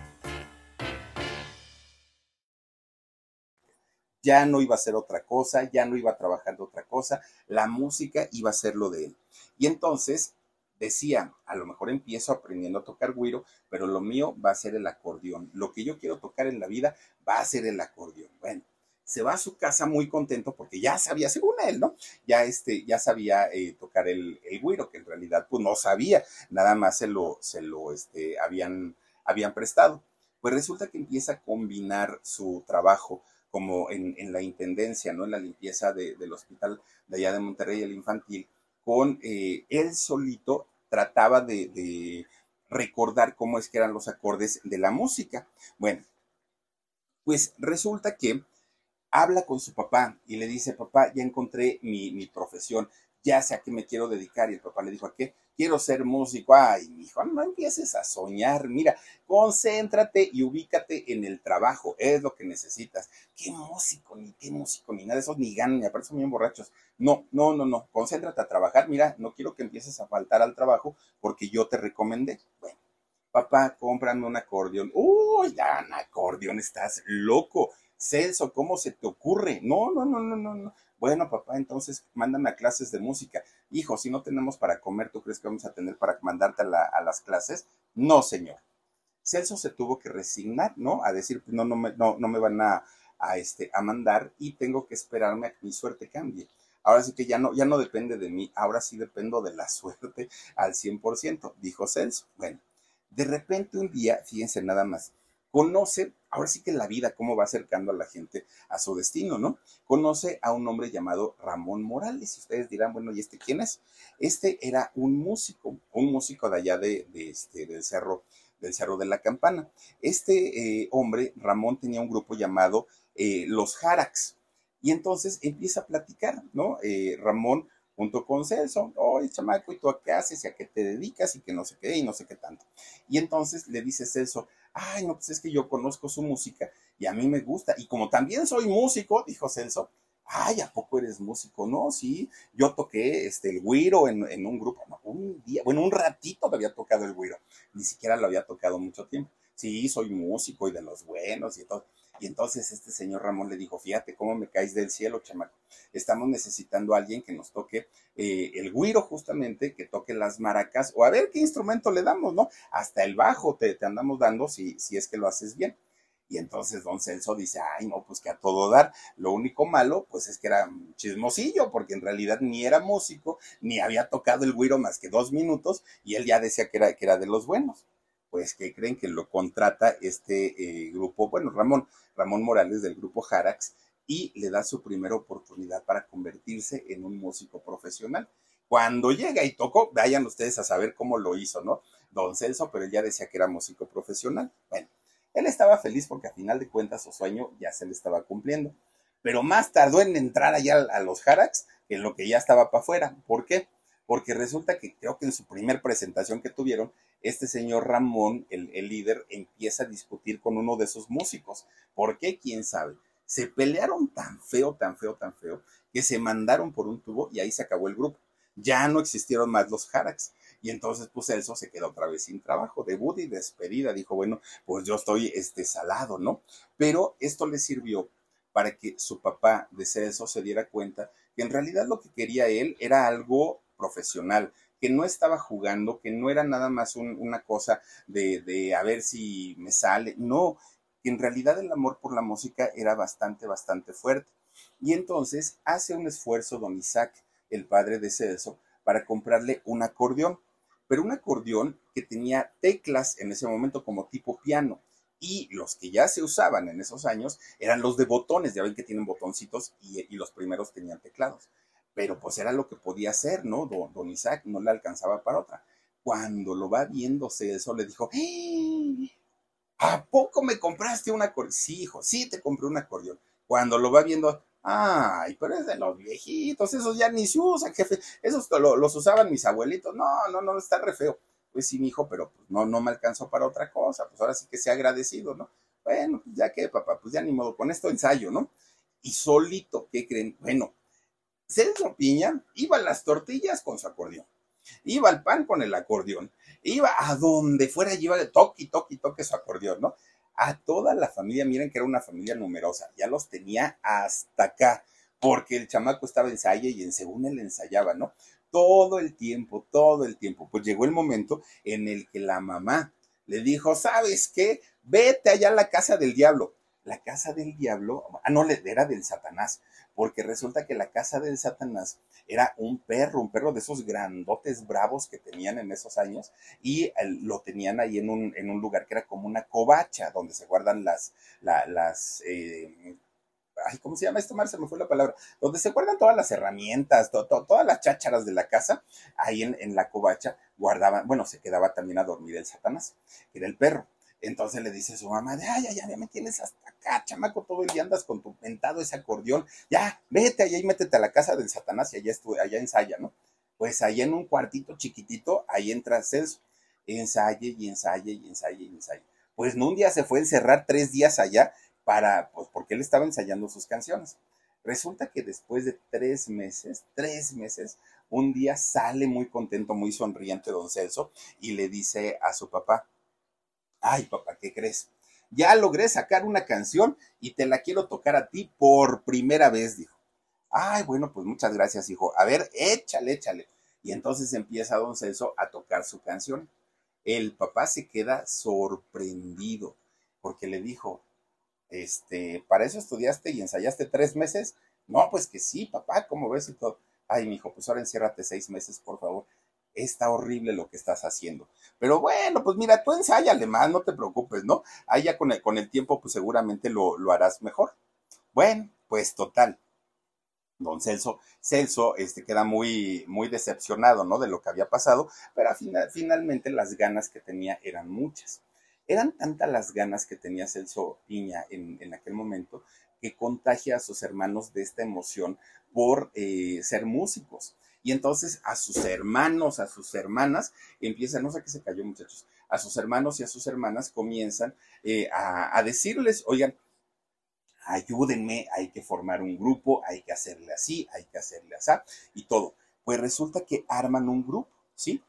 Ya no iba a ser otra cosa, ya no iba a trabajar de otra cosa, la música iba a ser lo de él. Y entonces decía, a lo mejor empiezo aprendiendo a tocar güiro, pero lo mío va a ser el acordeón. Lo que yo quiero tocar en la vida va a ser el acordeón. Bueno, se va a su casa muy contento porque ya sabía, según él, ¿no? Ya, este, ya sabía eh, tocar el, el güiro, que en realidad pues no sabía, nada más se lo, se lo este, habían, habían prestado. Pues resulta que empieza a combinar su trabajo como en, en la intendencia, ¿no? En la limpieza de, del hospital de allá de Monterrey, el infantil, con eh, él solito trataba de, de recordar cómo es que eran los acordes de la música. Bueno, pues resulta que habla con su papá y le dice, papá, ya encontré mi, profesión, ya sé a qué me quiero dedicar. Y el papá le dijo, ¿a qué? Quiero ser músico. Ay, mi hijo, no empieces a soñar. Mira, concéntrate y ubícate en el trabajo. Es lo que necesitas. ¿Qué músico? Ni qué músico, ni nada de eso, ni ganan, ni aparte son bien borrachos. No, no, no, no. Concéntrate a trabajar. Mira, no quiero que empieces a faltar al trabajo porque yo te recomendé. Bueno, papá, cómprame un acordeón. Uy, ya, un acordeón, estás loco. Celso, ¿cómo se te ocurre? No, no, no, no, no, no. Bueno, papá, entonces mándame a clases de música. Hijo, si no tenemos para comer, ¿tú crees que vamos a tener para mandarte a, las clases? No, señor. Celso se tuvo que resignar, ¿no? A decir, no, no me, no, no me van a, a, este, a mandar y tengo que esperarme a que mi suerte cambie. Ahora sí que ya no, ya no depende de mí, ahora sí dependo de la <laughs> suerte al 100%, dijo Celso. Bueno, de repente un día, fíjense nada más, conoce, ahora sí que la vida, cómo va acercando a la gente a su destino, ¿no? Conoce a un hombre llamado Ramón Morales. Y ustedes dirán, bueno, ¿y este quién es? Este era un músico, un músico de allá de, este, del cerro, del Cerro de la Campana. Este eh, hombre, Ramón, tenía un grupo llamado eh, Los Jarax. Y entonces empieza a platicar, ¿no? Eh, Ramón junto con Celso, oye, chamaco, ¿y tú a qué haces y a qué te dedicas y que no sé qué y no sé qué tanto? Y entonces le dice Celso, ay, no, pues es que yo conozco su música y a mí me gusta. Y como también soy músico, dijo Celso, ay, ¿a poco eres músico? No, sí, yo toqué este, el güiro en, en un grupo, no, un día, bueno, un ratito me había tocado el güiro, ni siquiera lo había tocado mucho tiempo. Sí, soy músico y de los buenos y todo. Y entonces este señor Ramón le dijo, fíjate cómo me caes del cielo, chamaco. Estamos necesitando a alguien que nos toque eh, el güiro justamente, que toque las maracas, o a ver qué instrumento le damos, ¿no? Hasta el bajo te, te andamos dando si, si es que lo haces bien. Y entonces don Celso dice, ay, no, pues que a todo dar. Lo único malo, pues es que era chismosillo, porque en realidad ni era músico, ni había tocado el güiro más que dos minutos, y él ya decía que era, que era de los buenos pues que creen que lo contrata este eh, grupo, bueno, Ramón, Ramón Morales del grupo Jarax, y le da su primera oportunidad para convertirse en un músico profesional. Cuando llega y tocó, vayan ustedes a saber cómo lo hizo, ¿no? Don Celso, pero él ya decía que era músico profesional. Bueno, él estaba feliz porque a final de cuentas su sueño ya se le estaba cumpliendo. Pero más tardó en entrar allá a los Jarax que en lo que ya estaba para afuera. ¿Por qué? Porque resulta que creo que en su primer presentación que tuvieron, este señor Ramón, el, líder, empieza a discutir con uno de esos músicos. ¿Por qué? ¿Quién sabe? Se pelearon tan feo, tan feo, tan feo, que se mandaron por un tubo y ahí se acabó el grupo. Ya no existieron más los Jarax. Y entonces, pues Celso se quedó otra vez sin trabajo, debut y despedida. Dijo, bueno, pues yo estoy este, salado, ¿no? Pero esto le sirvió para que su papá de Celso se diera cuenta que en realidad lo que quería él era algo profesional, que no estaba jugando, que no era nada más una cosa de, de a ver si me sale, no, que en realidad el amor por la música era bastante, bastante fuerte. Y entonces hace un esfuerzo don Isaac, el padre de Celso, para comprarle un acordeón, pero un acordeón que tenía teclas en ese momento como tipo piano. Y los que ya se usaban en esos años eran los de botones, ya ven que tienen botoncitos y, y los primeros tenían teclados pero pues era lo que podía hacer, ¿no? Don, Isaac no le alcanzaba para otra. Cuando lo va viéndose eso, le dijo, ¡Eh! ¿a poco me compraste un acordeón? Sí, hijo, sí te compré un acordeón. Cuando lo va viendo, ay, pero es de los viejitos, esos ya ni se usan, jefe, esos los usaban mis abuelitos, no, no, no, está re feo. Pues sí, mi hijo, pero pues, no, no me alcanzó para otra cosa, pues ahora sí que sea agradecido, ¿no? Bueno, pues ya que, papá, pues ya ni modo, con esto ensayo, ¿no? Y solito, ¿qué creen? Bueno, Celso Piña iba a las tortillas con su acordeón, iba al pan con el acordeón, iba a donde fuera, iba de toque, toque, toque su acordeón, ¿no? A toda la familia, miren que era una familia numerosa, ya los tenía hasta acá, porque el chamaco estaba ensaya y en según él ensayaba, ¿no? Todo el tiempo, todo el tiempo. Pues llegó el momento en el que la mamá le dijo, ¿sabes qué? Vete allá a la casa del diablo. La casa del diablo, ah, no, era del Satanás porque resulta que la casa del Satanás era un perro, un perro de esos grandotes bravos que tenían en esos años y lo tenían ahí en un, en un lugar que era como una covacha donde se guardan las, las, eh, ay, ¿cómo se llama esto, Mar? Se me fue la palabra, donde se guardan todas las herramientas, todas las chácharas de la casa, ahí en, en la covacha guardaban, bueno, se quedaba también a dormir el Satanás, que era el perro. Entonces le dice a su mamá, ay, ya, ya me tienes hasta acá, chamaco, todo el día andas con tu mentado ese acordeón, ya, vete allá y métete a la casa del Satanás y allá, allá ensaya, ¿no? Pues allá en un cuartito chiquitito, ahí entra Celso, ensaye y ensaye y ensaye y ensaye. Pues no, un día se fue a encerrar tres días allá para, pues porque él estaba ensayando sus canciones. Resulta que después de tres meses, tres meses, un día sale muy contento, muy sonriente don Celso y le dice a su papá, ay papá, ¿qué crees? Ya logré sacar una canción y te la quiero tocar a ti por primera vez, dijo. Ay, bueno, pues muchas gracias, hijo. A ver, échale, échale. Y entonces empieza don Celso a tocar su canción. El papá se queda sorprendido porque le dijo, este, ¿para eso estudiaste y ensayaste tres meses? No, pues que sí, papá, ¿cómo ves y todo? Ay, mi hijo, pues ahora enciérrate seis meses, por favor. Está horrible lo que estás haciendo. Pero bueno, pues mira, tú ensáyale más, no te preocupes, ¿no? Ahí ya con el, con el tiempo, pues seguramente lo, lo harás mejor. Bueno, pues total. Don Celso, Celso este, queda muy, muy decepcionado, ¿no? De lo que había pasado, pero final, finalmente las ganas que tenía eran muchas. Eran tantas las ganas que tenía Celso Piña en, en aquel momento que contagia a sus hermanos de esta emoción por eh, ser músicos. Y entonces a sus hermanos, a sus hermanas, empiezan, no sé qué se cayó muchachos, a sus hermanos y a sus hermanas comienzan eh, a, a decirles, oigan, ayúdenme, hay que formar un grupo, hay que hacerle así, hay que hacerle así y todo. Pues resulta que arman un grupo, ¿sí?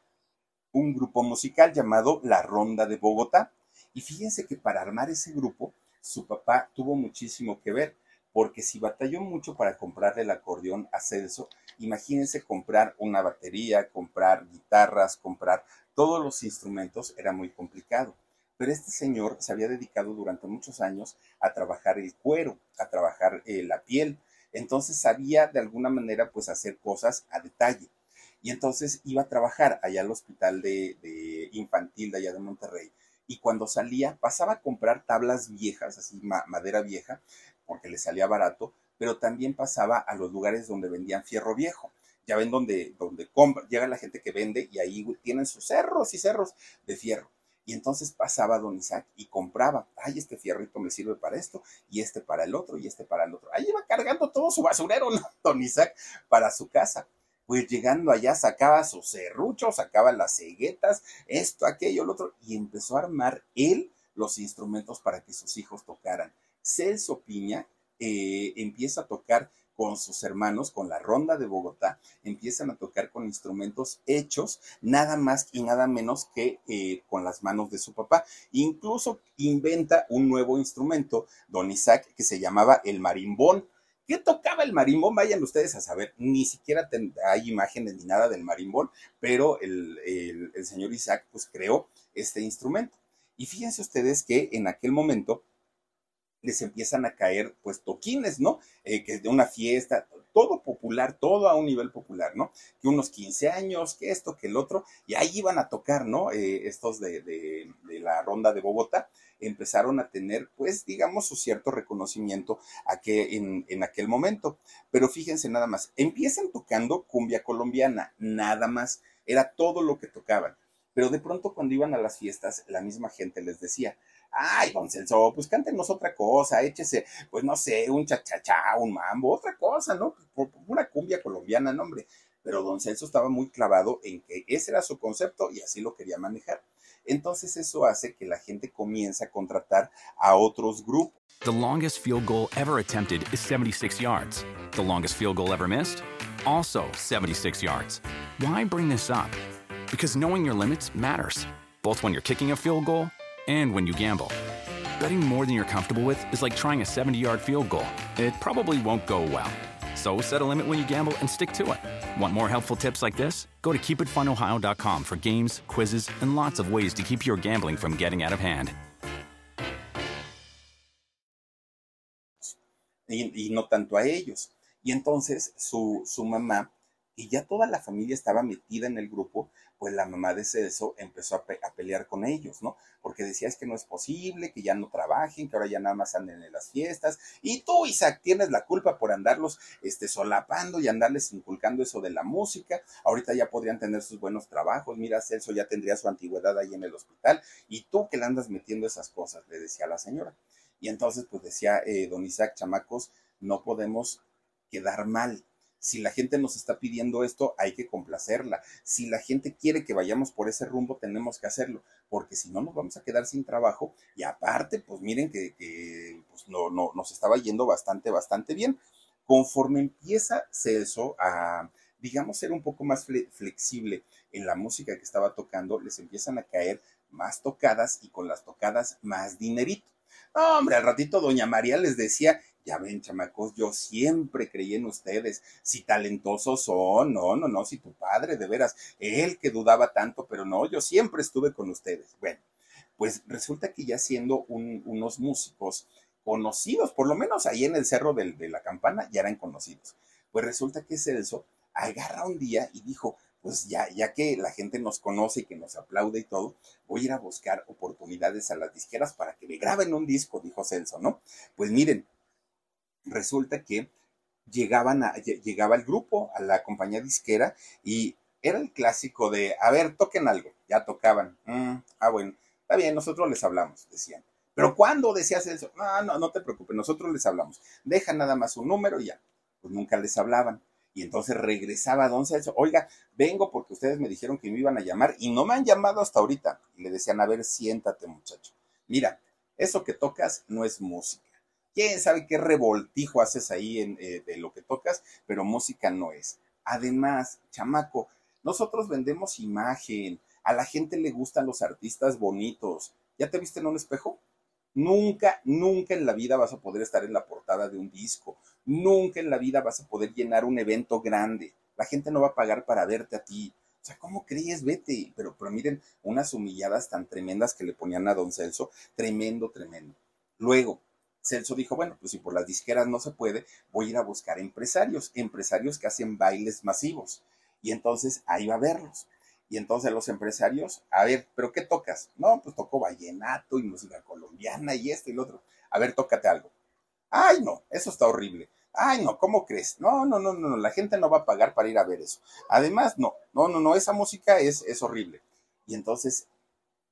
Un grupo musical llamado La Ronda de Bogotá. Y fíjense que para armar ese grupo, su papá tuvo muchísimo que ver, porque si batalló mucho para comprarle el acordeón a Celso, imagínense comprar una batería, comprar guitarras, comprar todos los instrumentos, era muy complicado. Pero este señor se había dedicado durante muchos años a trabajar el cuero, a trabajar eh, la piel. Entonces sabía de alguna manera pues hacer cosas a detalle. Y entonces iba a trabajar allá al hospital de, infantil de allá de Monterrey y cuando salía pasaba a comprar tablas viejas, así madera vieja, porque le salía barato, pero también pasaba a los lugares donde vendían fierro viejo. Ya ven donde, donde compra, llega la gente que vende y ahí tienen sus cerros y cerros de fierro. Y entonces pasaba don Isaac y compraba, ay, este fierrito me sirve para esto, y este para el otro, y este para el otro. Ahí iba cargando todo su basurero, <laughs> don Isaac, para su casa pues llegando allá sacaba su serrucho, sacaba las ceguetas, esto, aquello, lo otro, y empezó a armar él los instrumentos para que sus hijos tocaran. Celso Piña eh, empieza a tocar con sus hermanos, con la ronda de Bogotá, empiezan a tocar con instrumentos hechos nada más y nada menos que eh, con las manos de su papá. Incluso inventa un nuevo instrumento, don Isaac, que se llamaba el marimbón ¿Qué tocaba el marimbón? Vayan ustedes a saber, ni siquiera hay imágenes ni nada del marimbón, pero el, señor Isaac pues creó este instrumento. Y fíjense ustedes que en aquel momento les empiezan a caer pues toquines, ¿no? Eh, que de una fiesta, todo popular, todo a un nivel popular, ¿no? Que unos 15 años, que esto, que el otro, y ahí iban a tocar, ¿no? Eh, estos de, de, la ronda de Bogotá empezaron a tener, pues, digamos, su cierto reconocimiento a que en, en aquel momento. Pero fíjense nada más, empiezan tocando cumbia colombiana, nada más, era todo lo que tocaban. Pero de pronto cuando iban a las fiestas, la misma gente les decía, ay, don Celso, pues cántenos otra cosa, échese, pues no sé, un chachachá, un mambo, otra cosa, ¿no? Una cumbia colombiana, no. Pero don Celso estaba muy clavado en que ese era su concepto y así lo quería manejar. Entonces eso hace que la gente comience a contratar a otros grupos. The longest field goal ever attempted is 76 yards. The longest field goal ever missed? Also 76 yards. Why bring this up? Because knowing your limits matters, both when you're kicking a field goal and when you gamble. Betting more than you're comfortable with is like trying a 70 yard field goal. It probably won't go well. So set a limit when you gamble and stick to it. Want more helpful tips like this? Go to keepitfunohio.com for games, quizzes, and lots of ways to keep your gambling from getting out of hand. Y, y no tanto a ellos. Y entonces su, su mamá, y ya toda la familia estaba metida en el grupo, pues la mamá de Celso empezó a, pe a, pelear con ellos, ¿no? Porque porque decía es que no es posible, que ya no trabajen, que ahora ya nada más anden en las fiestas. Y tú, Isaac, tienes la culpa por andarlos este, solapando y andarles inculcando eso de la música. Ahorita ya podrían tener sus buenos trabajos. Mira, Celso ya tendría su antigüedad ahí en el hospital. Y tú que le andas metiendo esas cosas, le decía la señora. Y entonces, pues decía eh, don Isaac, chamacos, no podemos quedar mal si la gente nos está pidiendo esto, hay que complacerla. Si la gente quiere que vayamos por ese rumbo, tenemos que hacerlo, porque si no nos vamos a quedar sin trabajo. Y aparte, pues miren que, pues, no, no, nos estaba yendo bastante, bastante bien. Conforme empieza Celso a, digamos, ser un poco más flexible en la música que estaba tocando, les empiezan a caer más tocadas y con las tocadas más dinerito. hombre, al ratito doña María les decía, ya ven, chamacos, yo siempre creí en ustedes. Si talentosos son, no, no, no, si tu padre, de veras, él que dudaba tanto, pero no, yo siempre estuve con ustedes. Bueno, pues resulta que ya siendo unos músicos conocidos, por lo menos ahí en el cerro de, de la campana, ya eran conocidos. Pues resulta que Celso agarra un día y dijo, pues ya, ya que la gente nos conoce y que nos aplaude y todo, voy a ir a buscar oportunidades a las disqueras para que me graben un disco, dijo Celso, ¿no? Pues miren, resulta que llegaban a, llegaba el grupo, a la compañía disquera, y era el clásico de, a ver, toquen algo, ya tocaban. Mm, ah, bueno, está bien, nosotros les hablamos, decían. Pero ¿cuándo decías eso? No, no, no te preocupes, nosotros les hablamos. Deja nada más un número y ya. Pues nunca les hablaban. Y entonces regresaba Don Celso, oiga, vengo porque ustedes me dijeron que me iban a llamar y no me han llamado hasta ahorita. Y le decían, a ver, siéntate muchacho. Mira, eso que tocas no es música quién sabe qué revoltijo haces ahí en, eh, de lo que tocas, pero música no es. Además, chamaco, nosotros vendemos imagen, a la gente le gustan los artistas bonitos. ¿Ya te viste en un espejo? Nunca, nunca en la vida vas a poder estar en la portada de un disco. Nunca en la vida vas a poder llenar un evento grande. La gente no va a pagar para verte a ti. O sea, ¿cómo crees? Vete. Pero, pero miren, unas humilladas tan tremendas que le ponían a Don Celso. Tremendo, tremendo. Luego, Celso dijo, bueno, pues si por las disqueras no se puede, voy a ir a buscar empresarios, empresarios que hacen bailes masivos. Y entonces ahí va a verlos. Y entonces los empresarios, a ver, ¿pero qué tocas? No, pues toco vallenato y música colombiana y esto y lo otro. A ver, tócate algo. Ay, no, eso está horrible. Ay, no, ¿cómo crees? No, no, no, no, la gente no va a pagar para ir a ver eso. Además, no, no, no, no, esa música es, es horrible. Y entonces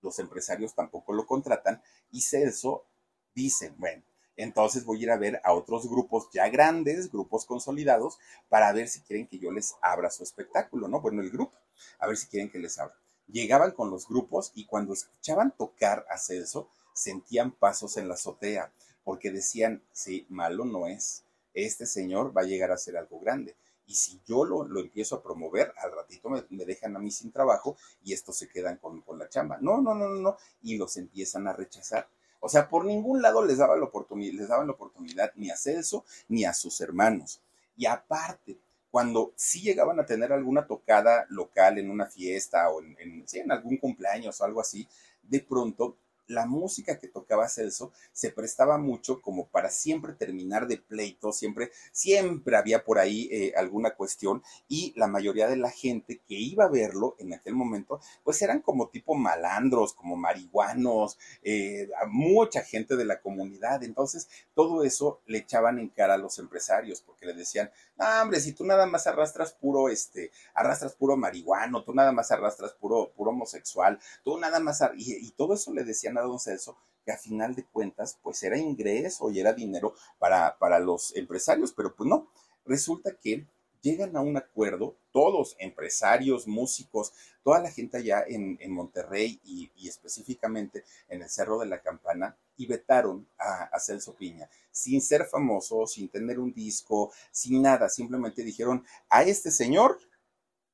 los empresarios tampoco lo contratan y Celso dice, bueno, entonces voy a ir a ver a otros grupos ya grandes, grupos consolidados, para ver si quieren que yo les abra su espectáculo, ¿no? Bueno, el grupo, a ver si quieren que les abra. Llegaban con los grupos y cuando escuchaban tocar a Celso, sentían pasos en la azotea, porque decían, sí, malo no es, este señor va a llegar a ser algo grande. Y si yo lo, lo empiezo a promover, al ratito me, dejan a mí sin trabajo y estos se quedan con, con la chamba. No, no, no, no, no. Y los empiezan a rechazar. O sea, por ningún lado les daban la oportunidad, la oportunidad ni a Celso ni a sus hermanos. Y aparte, cuando sí llegaban a tener alguna tocada local en una fiesta o en, en, en algún cumpleaños o algo así, de pronto la música que tocaba Celso se prestaba mucho como para siempre terminar de pleito, siempre, siempre había por ahí eh, alguna cuestión y la mayoría de la gente que iba a verlo en aquel momento, pues eran como tipo malandros, como marihuanos, eh, mucha gente de la comunidad. Entonces, todo eso le echaban en cara a los empresarios porque le decían, hombre, si tú nada más arrastras puro, este, arrastras puro marihuano, tú nada más arrastras puro, puro homosexual, tú nada más, y todo eso le decían don Celso que a final de cuentas pues era ingreso y era dinero para, para los empresarios, pero pues no, resulta que llegan a un acuerdo, todos, empresarios, músicos, toda la gente allá en, Monterrey y, específicamente en el Cerro de la Campana, y vetaron a, a, Celso Piña, sin ser famoso, sin tener un disco, sin nada, simplemente dijeron, a este señor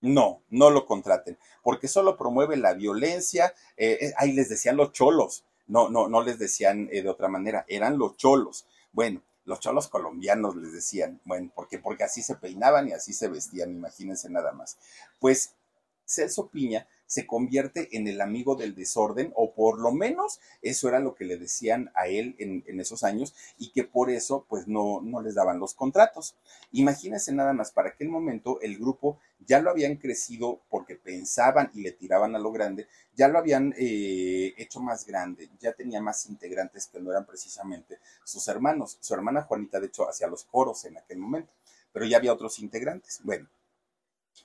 no, no lo contraten, porque solo promueve la violencia. Eh, eh, ahí les decían los cholos, no, no, no les decían eh, de otra manera, eran los cholos. Bueno, los cholos colombianos les decían, bueno, porque, porque así se peinaban y así se vestían, imagínense nada más. Pues Celso Piña se convierte en el amigo del desorden, o por lo menos eso era lo que le decían a él en, esos años, y que por eso pues no, no les daban los contratos. Imagínense nada más, para aquel momento el grupo ya lo habían crecido porque pensaban y le tiraban a lo grande, ya lo habían eh, hecho más grande, ya tenía más integrantes que no eran precisamente sus hermanos. Su hermana Juanita, de hecho, hacía los coros en aquel momento, pero ya había otros integrantes. Bueno,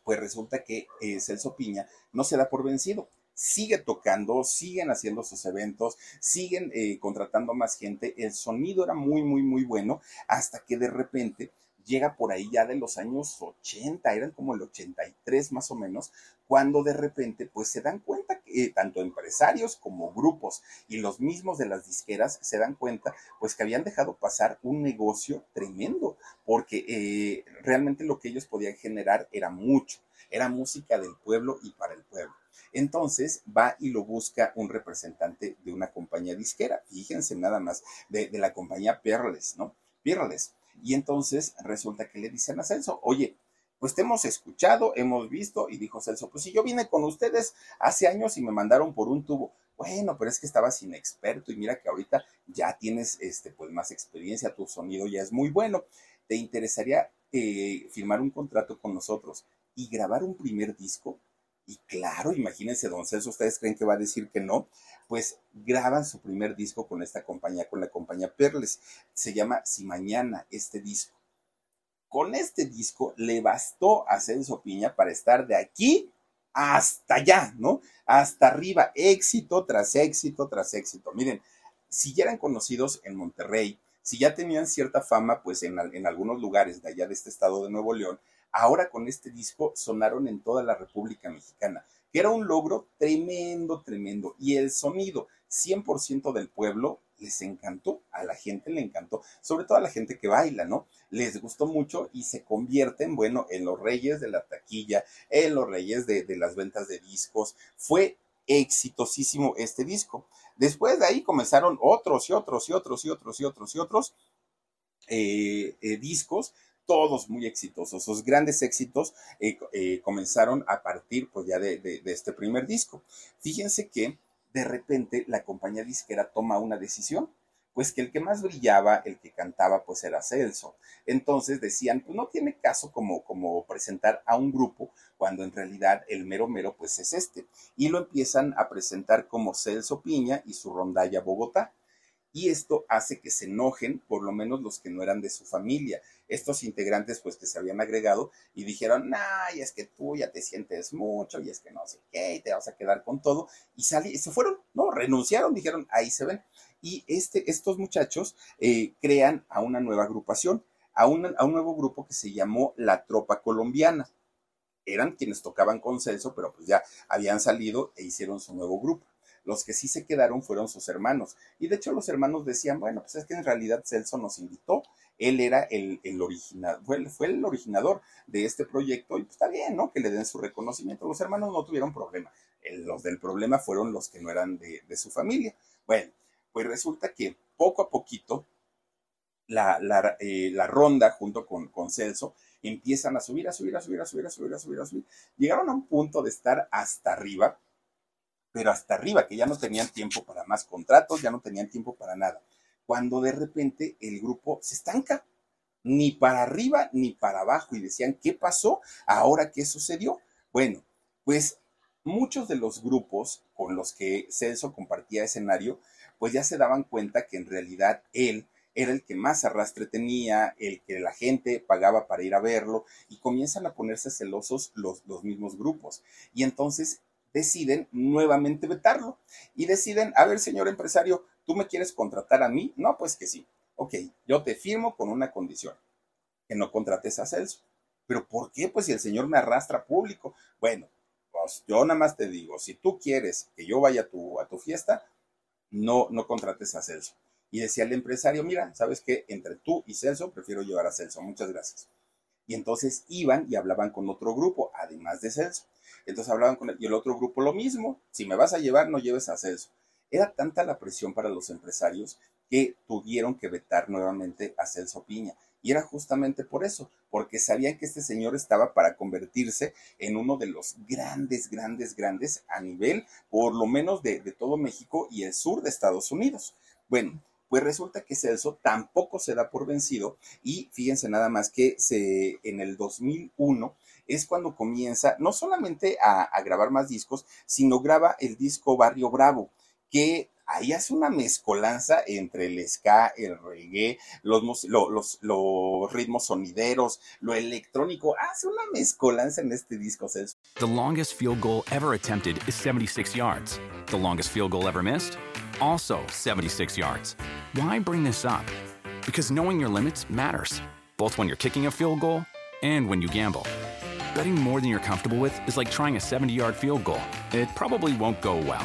pues resulta que eh, Celso Piña no se da por vencido. Sigue tocando, siguen haciendo sus eventos, siguen eh, contratando más gente. El sonido era muy, muy, muy bueno hasta que de repente llega por ahí ya de los años 80, eran como el 83 más o menos, cuando de repente pues se dan cuenta que eh, tanto empresarios como grupos y los mismos de las disqueras se dan cuenta pues que habían dejado pasar un negocio tremendo, porque eh, realmente lo que ellos podían generar era mucho, era música del pueblo y para el pueblo. Entonces va y lo busca un representante de una compañía disquera, fíjense nada más, de, la compañía Perles, ¿no? Perles. Y entonces resulta que le dicen a Celso, oye, pues te hemos escuchado, hemos visto, y dijo Celso, pues si yo vine con ustedes hace años y me mandaron por un tubo. Bueno, pero es que estabas inexperto y mira que ahorita ya tienes este, pues más experiencia, tu sonido ya es muy bueno. ¿Te interesaría eh, firmar un contrato con nosotros y grabar un primer disco? Y claro, imagínense, don Celso, ¿ustedes creen que va a decir que no? Pues graban su primer disco con esta compañía, con la compañía Perles. Se llama Si Mañana este disco. Con este disco le bastó a Celso Piña para estar de aquí hasta allá, ¿no? Hasta arriba, éxito tras éxito tras éxito. Miren, si ya eran conocidos en Monterrey, si ya tenían cierta fama, pues en, en algunos lugares de allá de este estado de Nuevo León, ahora con este disco sonaron en toda la República Mexicana, que era un logro tremendo, tremendo. Y el sonido 100% del pueblo les encantó, a la gente le encantó, sobre todo a la gente que baila, ¿no? Les gustó mucho y se convierten, bueno, en los reyes de la taquilla, en los reyes de, las ventas de discos. Fue exitosísimo este disco. Después de ahí comenzaron otros y otros y otros y otros y otros y otros eh, eh, discos todos muy exitosos. Sus grandes éxitos eh, eh, comenzaron a partir pues ya de, este primer disco. Fíjense que de repente la compañía disquera toma una decisión, pues que el que más brillaba, el que cantaba, pues era Celso. Entonces decían, pues no tiene caso como, como presentar a un grupo cuando en realidad el mero mero pues es este. Y lo empiezan a presentar como Celso Piña y su rondalla Bogotá y esto hace que se enojen por lo menos los que no eran de su familia. Estos integrantes pues que se habían agregado y dijeron, ay, es que tú ya te sientes mucho y es que no sé qué, y te vas a quedar con todo. Y, y se fueron, no, renunciaron, dijeron, ahí se ven. Y este, estos muchachos eh, crean a una nueva agrupación, a, a un nuevo grupo que se llamó La Tropa Colombiana. Eran quienes tocaban con Celso, pero pues ya habían salido e hicieron su nuevo grupo. Los que sí se quedaron fueron sus hermanos. Y de hecho los hermanos decían, bueno, pues es que en realidad Celso nos invitó. Él era el, el original, fue, fue, el originador de este proyecto y pues está bien, ¿no? Que le den su reconocimiento. Los hermanos no tuvieron problema. los del problema fueron los que no eran de, su familia. Bueno, pues resulta que poco a poquito la, la, eh, la ronda junto con, con Celso empiezan a subir, a subir, a subir, a subir, a subir, a subir, a subir. Llegaron a un punto de estar hasta arriba pero hasta arriba, que ya no tenían tiempo para más contratos, ya no tenían tiempo para nada. Cuando de repente el grupo se estanca, ni para arriba ni para abajo, y decían, ¿qué pasó? ¿Ahora qué sucedió? Bueno, pues muchos de los grupos con los que Celso compartía escenario, pues ya se daban cuenta que en realidad él era el que más arrastre tenía, el que la gente pagaba para ir a verlo, y comienzan a ponerse celosos los, mismos grupos. Y entonces deciden nuevamente vetarlo y deciden, a ver, señor empresario, ¿tú me quieres contratar a mí? No, pues que sí. Ok, yo te firmo con una condición, que no contrates a Celso. ¿Pero por qué? Pues si el señor me arrastra público. Bueno, pues yo nada más te digo, si tú quieres que yo vaya a tu, fiesta, no, no contrates a Celso. Y decía el empresario, mira, ¿sabes qué? Entre tú y Celso, prefiero llevar a Celso. Muchas gracias. Y entonces iban y hablaban con otro grupo, además de Celso. Entonces hablaban con él. Y el otro grupo lo mismo. Si me vas a llevar, no lleves a Celso. Era tanta la presión para los empresarios que tuvieron que vetar nuevamente a Celso Piña. Y era justamente por eso, porque sabían que este señor estaba para convertirse en uno de los grandes, grandes, grandes a nivel, por lo menos, de, todo México y el sur de Estados Unidos. Bueno, pues resulta que Celso tampoco se da por vencido y fíjense nada más que se, en el 2001 es cuando comienza no solamente a grabar más discos, sino graba el disco Barrio Bravo, que ahí hace una mezcolanza entre el ska, el reggae, los, los, los, ritmos sonideros, lo electrónico. Hace una mezcolanza en este disco. The longest field goal ever attempted is 76 yards. The longest field goal ever missed? Also 76 yards. Why bring this up? Because knowing your limits matters, both when you're kicking a field goal and when you gamble. Betting more than you're comfortable with is like trying a 70 yard field goal. It probably won't go well.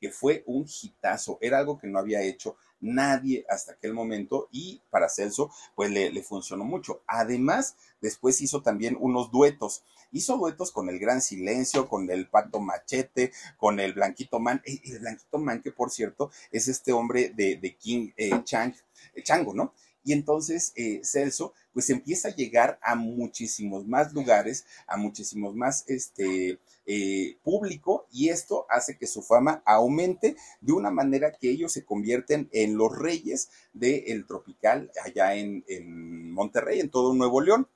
Que fue un hitazo, era algo que no había hecho nadie hasta aquel momento y para Celso pues le, funcionó mucho. Además, después hizo también unos duetos. Hizo duetos con el Gran Silencio, con el Pato Machete, con el Blanquito Man. El, el Blanquito Man, que por cierto es este hombre de, de King eh, Chang, eh, Chango, ¿no? Y entonces eh, Celso pues empieza a llegar a muchísimos más lugares, a muchísimos más este, eh, público y esto hace que su fama aumente de una manera que ellos se convierten en los reyes del tropical allá en, en Monterrey, en todo Nuevo León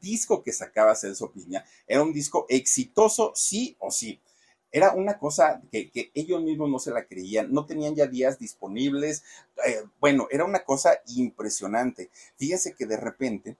disco que sacaba Celso Piña era un disco exitoso, sí o sí. Era una cosa que, ellos mismos no se la creían, no tenían ya días disponibles. Eh, bueno, era una cosa impresionante. Fíjese que de repente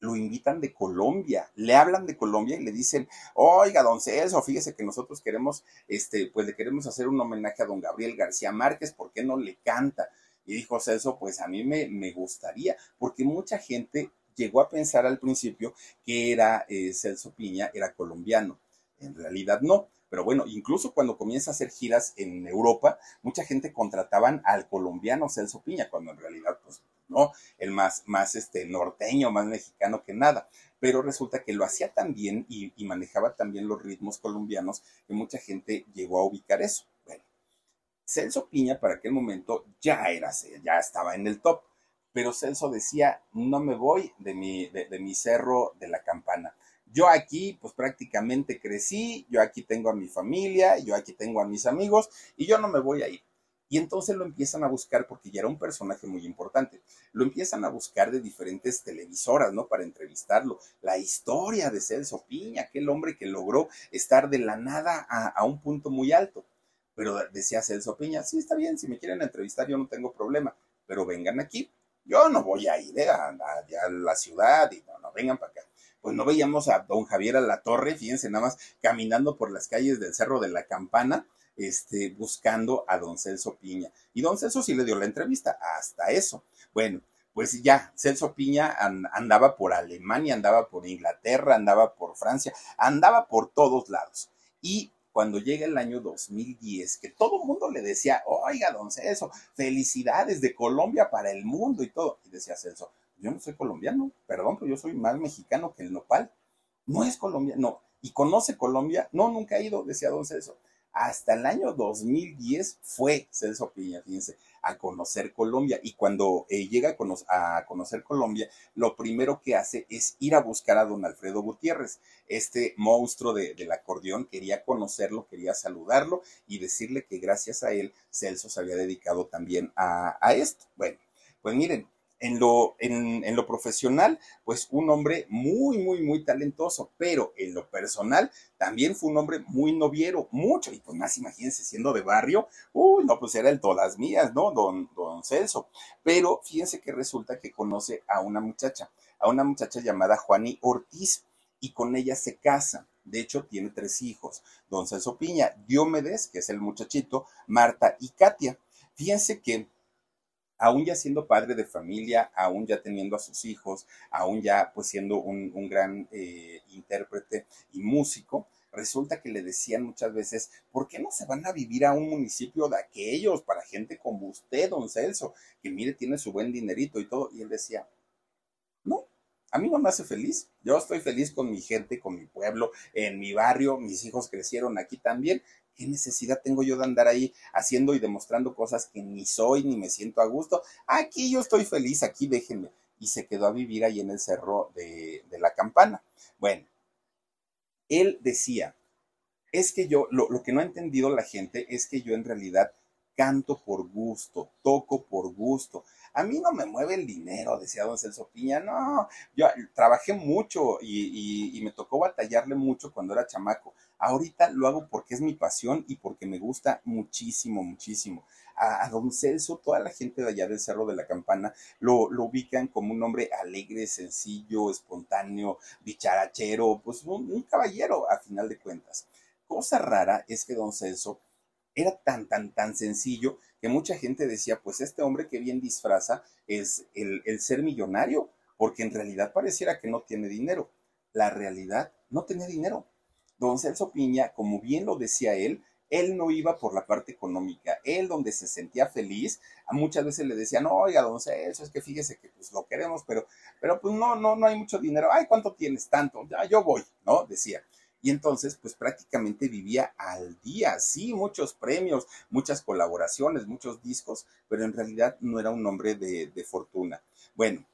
lo invitan de Colombia, le hablan de Colombia y le dicen, oiga, don Celso, fíjese que nosotros queremos, este, pues le queremos hacer un homenaje a don Gabriel García Márquez, ¿por qué no le canta? Y dijo Celso, pues a mí me, me gustaría, porque mucha gente llegó a pensar al principio que era eh, Celso Piña, era colombiano. En realidad no. Pero bueno, incluso cuando comienza a hacer giras en Europa, mucha gente contrataban al colombiano Celso Piña, cuando en realidad, pues no, el más, más este, norteño, más mexicano que nada. Pero resulta que lo hacía tan bien y, y manejaba también los ritmos colombianos que mucha gente llegó a ubicar eso. Bueno, Celso Piña para aquel momento ya era, ya estaba en el top pero Celso decía, no me voy de mi, de, de, mi cerro de la campana. Yo aquí, pues prácticamente crecí, yo aquí tengo a mi familia, yo aquí tengo a mis amigos y yo no me voy a ir. Y entonces lo empiezan a buscar porque ya era un personaje muy importante. Lo empiezan a buscar de diferentes televisoras, ¿no? Para entrevistarlo. La historia de Celso Piña, aquel hombre que logró estar de la nada a, un punto muy alto. Pero decía Celso Piña, sí, está bien, si me quieren entrevistar yo no tengo problema, pero vengan aquí, yo no voy a ir eh, a, la ciudad y no, no, vengan para acá. Pues no veíamos a don Javier a la torre, fíjense nada más, caminando por las calles del Cerro de la Campana, este, buscando a don Celso Piña. Y don Celso sí le dio la entrevista, hasta eso. Bueno, pues ya, Celso Piña andaba por Alemania, andaba por Inglaterra, andaba por Francia, andaba por todos lados. Y cuando llega el año 2010, que todo el mundo le decía, oiga, don Celso, felicidades de Colombia para el mundo y todo. Y decía Celso, yo no soy colombiano, perdón, pero yo soy más mexicano que el nopal. No es colombiano, ¿Y conoce Colombia? No, nunca ha ido, decía don Celso. Hasta el año 2010 fue Celso Piña, fíjense, a conocer Colombia. Y cuando eh, llega a, cono a, conocer Colombia, lo primero que hace es ir a buscar a don Alfredo Gutiérrez. Este monstruo de, del acordeón quería conocerlo, quería saludarlo y decirle que gracias a él Celso se había dedicado también a, a esto. Bueno, pues miren, en lo, en, en, lo profesional, pues un hombre muy, muy, muy talentoso, pero en lo personal también fue un hombre muy noviero, mucho, y pues más imagínense siendo de barrio, uy, no, pues era el todas mías, ¿no? Don, don Celso. Pero fíjense que resulta que conoce a una muchacha, a una muchacha llamada Juani Ortiz, y con ella se casa. De hecho, tiene tres hijos, don Celso Piña, Diomedes, que es el muchachito, Marta y Katia. Fíjense que aún ya siendo padre de familia, aún ya teniendo a sus hijos, aún ya pues siendo un, gran eh, intérprete y músico, resulta que le decían muchas veces, ¿por qué no se van a vivir a un municipio de aquellos para gente como usted, don Celso, que mire, tiene su buen dinerito y todo? Y él decía, no, a mí no me hace feliz. Yo estoy feliz con mi gente, con mi pueblo, en mi barrio, mis hijos crecieron aquí también. ¿Qué necesidad tengo yo de andar ahí haciendo y demostrando cosas que ni soy ni me siento a gusto? Aquí yo estoy feliz, aquí déjenme. Y se quedó a vivir ahí en el cerro de, la campana. Bueno, él decía, es que yo, lo que no ha entendido la gente es que yo en realidad canto por gusto, toco por gusto. A mí no me mueve el dinero, decía don Celso Piña, no, yo trabajé mucho y, me tocó batallarle mucho cuando era chamaco. Ahorita lo hago porque es mi pasión y porque me gusta muchísimo, muchísimo. A, don Celso, toda la gente de allá del Cerro de la Campana lo, ubican como un hombre alegre, sencillo, espontáneo, bicharachero, pues un, un caballero a final de cuentas. Cosa rara es que don Celso era tan, tan, tan sencillo que mucha gente decía, pues este hombre que bien disfraza es el, el ser millonario, porque en realidad pareciera que no tiene dinero. La realidad, no tenía dinero. Don Celso Piña, como bien lo decía él, él no iba por la parte económica, él donde se sentía feliz, muchas veces le decían, no, oiga, don Celso, es que fíjese que pues lo queremos, pero, pero pues no, no, no hay mucho dinero, ay, ¿cuánto tienes? Tanto, ya yo voy, ¿no? Decía. Y entonces, pues prácticamente vivía al día, sí, muchos premios, muchas colaboraciones, muchos discos, pero en realidad no era un hombre de, fortuna. Bueno,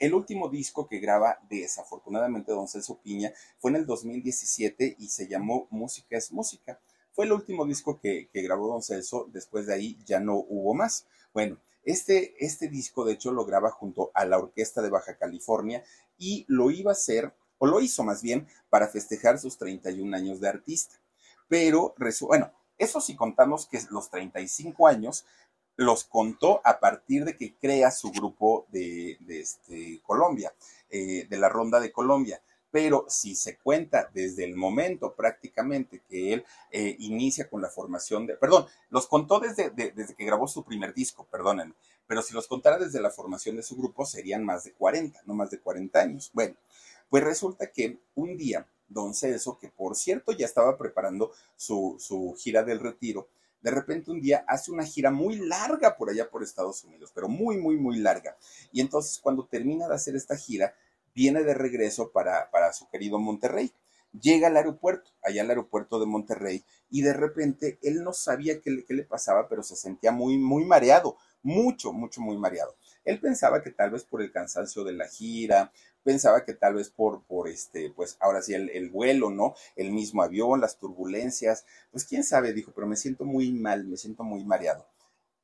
el último disco que graba desafortunadamente Don Celso Piña fue en el 2017 y se llamó Música es Música. Fue el último disco que, grabó Don Celso, después de ahí ya no hubo más. Bueno, este, este disco de hecho lo graba junto a la Orquesta de Baja California y lo iba a hacer o lo hizo más bien para festejar sus 31 años de artista. Pero, bueno, eso sí contamos que los 35 años los contó a partir de que crea su grupo de, este, Colombia, eh, de la Ronda de Colombia. Pero si se cuenta desde el momento prácticamente que él eh, inicia con la formación de, perdón, los contó desde, desde que grabó su primer disco, perdónenme, pero si los contara desde la formación de su grupo serían más de 40, no más de 40 años. Bueno, pues resulta que un día, don Celso, que por cierto ya estaba preparando su, su gira del retiro, de repente un día hace una gira muy larga por allá por Estados Unidos, pero muy, muy, muy larga. Y entonces cuando termina de hacer esta gira, viene de regreso para, para su querido Monterrey. Llega al aeropuerto, allá al aeropuerto de Monterrey, y de repente él no sabía qué, qué le pasaba, pero se sentía muy, muy mareado, mucho, mucho, muy mareado. Él pensaba que tal vez por el cansancio de la gira, pensaba que tal vez por, por este, pues ahora sí, el, vuelo, ¿no? El mismo avión, las turbulencias, pues quién sabe, dijo, pero me siento muy mal, me siento muy mareado.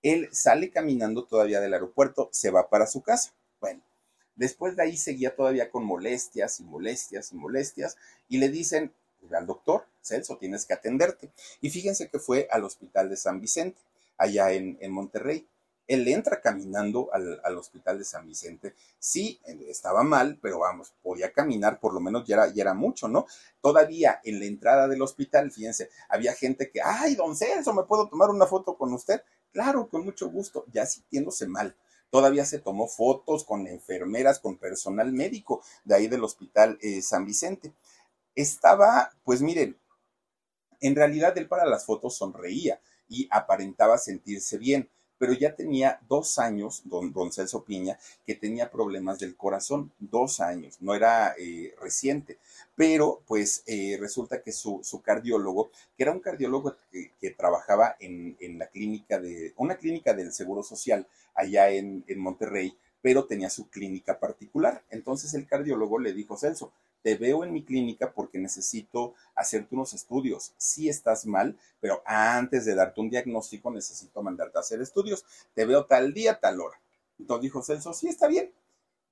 Él sale caminando todavía del aeropuerto, se va para su casa. Bueno, después de ahí seguía todavía con molestias y molestias y molestias y le dicen al doctor, Celso, tienes que atenderte. Y fíjense que fue al hospital de San Vicente, allá en, en Monterrey. Él entra caminando al, hospital de San Vicente. Sí, estaba mal, pero vamos, podía caminar, por lo menos ya era, ya era mucho, ¿no? Todavía en la entrada del hospital, fíjense, había gente que, ay, don Celso, ¿me puedo tomar una foto con usted? Claro, con mucho gusto, ya sintiéndose mal. Todavía se tomó fotos con enfermeras, con personal médico de ahí del hospital eh, San Vicente. Estaba, pues miren, en realidad él para las fotos sonreía y aparentaba sentirse bien pero ya tenía dos años, don, don Celso Piña, que tenía problemas del corazón, dos años, no era eh, reciente, pero pues eh, resulta que su, cardiólogo, que era un cardiólogo que, trabajaba en, la clínica de, una clínica del Seguro Social allá en, en Monterrey, pero tenía su clínica particular. Entonces el cardiólogo le dijo, Celso, te veo en mi clínica porque necesito hacerte unos estudios. Sí estás mal, pero antes de darte un diagnóstico necesito mandarte a hacer estudios. Te veo tal día, tal hora. Entonces dijo Celso, sí, está bien.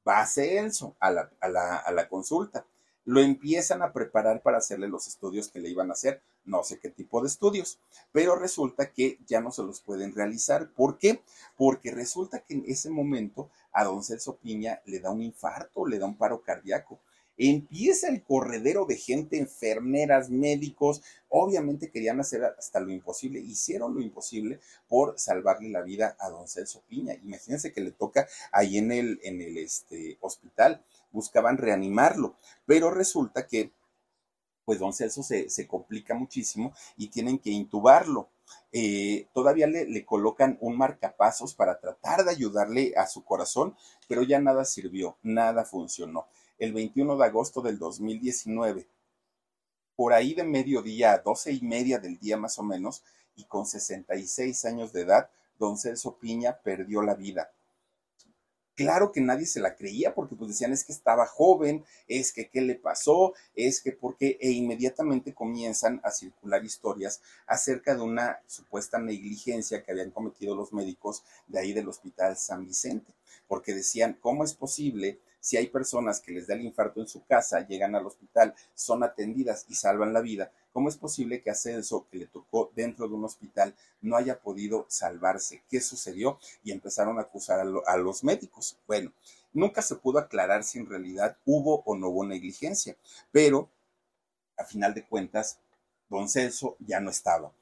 Va a Celso a la, a la, a la consulta. Lo empiezan a preparar para hacerle los estudios que le iban a hacer. No sé qué tipo de estudios, pero resulta que ya no se los pueden realizar. ¿Por qué? Porque resulta que en ese momento a don Celso Piña le da un infarto, le da un paro cardíaco empieza el corredero de gente, enfermeras, médicos, obviamente querían hacer hasta lo imposible, hicieron lo imposible por salvarle la vida a don Celso Piña. Imagínense que le toca ahí en el, en el este, hospital, buscaban reanimarlo, pero resulta que pues don Celso se, se complica muchísimo y tienen que intubarlo. Eh, todavía le, le, colocan un marcapasos para tratar de ayudarle a su corazón, pero ya nada sirvió, nada funcionó. El 21 de agosto del 2019, por ahí de mediodía, doce y media del día más o menos, y con 66 años de edad, don Celso Piña perdió la vida. Claro que nadie se la creía porque pues decían es que estaba joven, es que qué le pasó, es que porque e inmediatamente comienzan a circular historias acerca de una supuesta negligencia que habían cometido los médicos de ahí del Hospital San Vicente, porque decían, ¿cómo es posible si hay personas que les da el infarto en su casa, llegan al hospital, son atendidas y salvan la vida, ¿cómo es posible que a Celso, que le tocó dentro de un hospital, no haya podido salvarse? ¿Qué sucedió? Y empezaron a acusar a, a los médicos. Bueno, nunca se pudo aclarar si en realidad hubo o no hubo negligencia, pero a final de cuentas, don Celso ya no estaba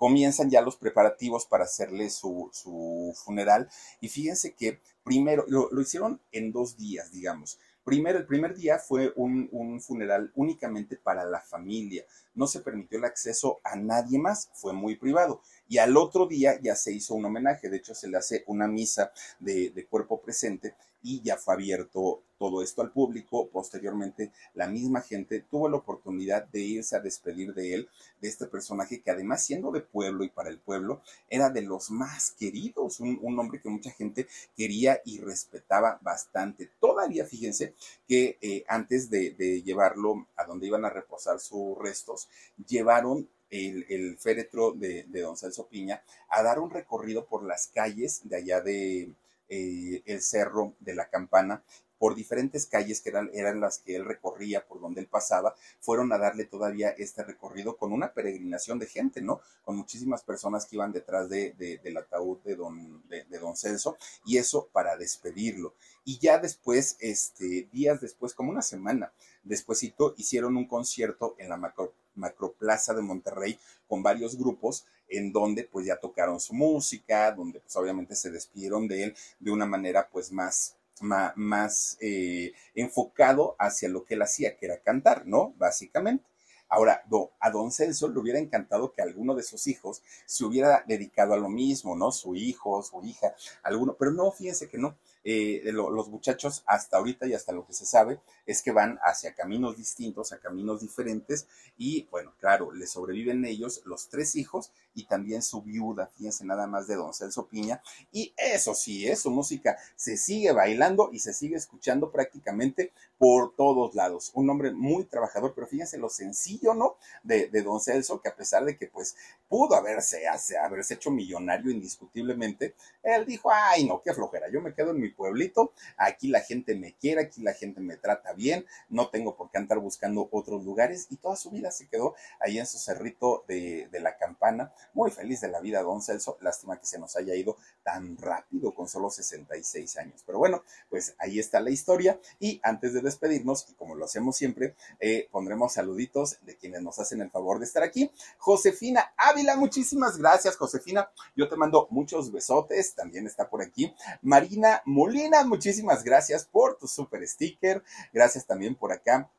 comienzan ya los preparativos para hacerle su, su funeral. Y fíjense que primero, lo, lo, hicieron en dos días, digamos. Primero, el primer día fue un, un, funeral únicamente para la familia. No se permitió el acceso a nadie más, fue muy privado. Y al otro día ya se hizo un homenaje, de hecho se le hace una misa de, de cuerpo presente y ya fue abierto todo esto al público. Posteriormente, la misma gente tuvo la oportunidad de irse a despedir de él, de este personaje que además siendo de pueblo y para el pueblo, era de los más queridos, un, un hombre que mucha gente quería y respetaba bastante. Todavía, fíjense que eh, antes de, llevarlo a donde iban a reposar sus restos, llevaron el, el, féretro de, de, don Celso Piña a dar un recorrido por las calles de allá de, eh, el cerro de la campana por diferentes calles que eran, las que él recorría, por donde él pasaba, fueron a darle todavía este recorrido con una peregrinación de gente, ¿no? Con muchísimas personas que iban detrás de, de, del ataúd de don, de, don Celso, y eso para despedirlo. Y ya después, este, días después, como una semana despuésito, hicieron un concierto en la macro, Macroplaza de Monterrey con varios grupos en donde pues ya tocaron su música, donde pues obviamente se despidieron de él de una manera pues más más, eh, enfocado hacia lo que él hacía, que era cantar, ¿no? Básicamente. Ahora, a don Celso le hubiera encantado que alguno de sus hijos se hubiera dedicado a lo mismo, ¿no? Su hijo, su hija, alguno, pero no, fíjense que no eh, lo, los muchachos hasta ahorita y hasta lo que se sabe es que van hacia caminos distintos, a caminos diferentes y bueno, claro, le sobreviven ellos los tres hijos y también su viuda, fíjense nada más de Don Celso Piña y eso sí, es ¿eh? su música se sigue bailando y se sigue escuchando prácticamente por todos lados. Un hombre muy trabajador, pero fíjense lo sencillo, ¿no? De, Don Celso, que a pesar de que pues pudo haberse, haberse hecho millonario indiscutiblemente, él dijo, ay no, qué flojera, yo me quedo en mi pueblito, aquí la gente me quiere, aquí la gente me trata bien, no tengo por qué andar buscando otros lugares y toda su vida se quedó ahí en su cerrito de, de la campana, muy feliz de la vida don Celso, lástima que se nos haya ido tan rápido con solo 66 años, pero bueno, pues ahí está la historia y antes de despedirnos, y como lo hacemos siempre, eh, pondremos saluditos de quienes nos hacen el favor de estar aquí. Josefina Ávila, muchísimas gracias Josefina, yo te mando muchos besotes, también está por aquí Marina Molina, muchísimas gracias por tu super sticker. Gracias también por acá.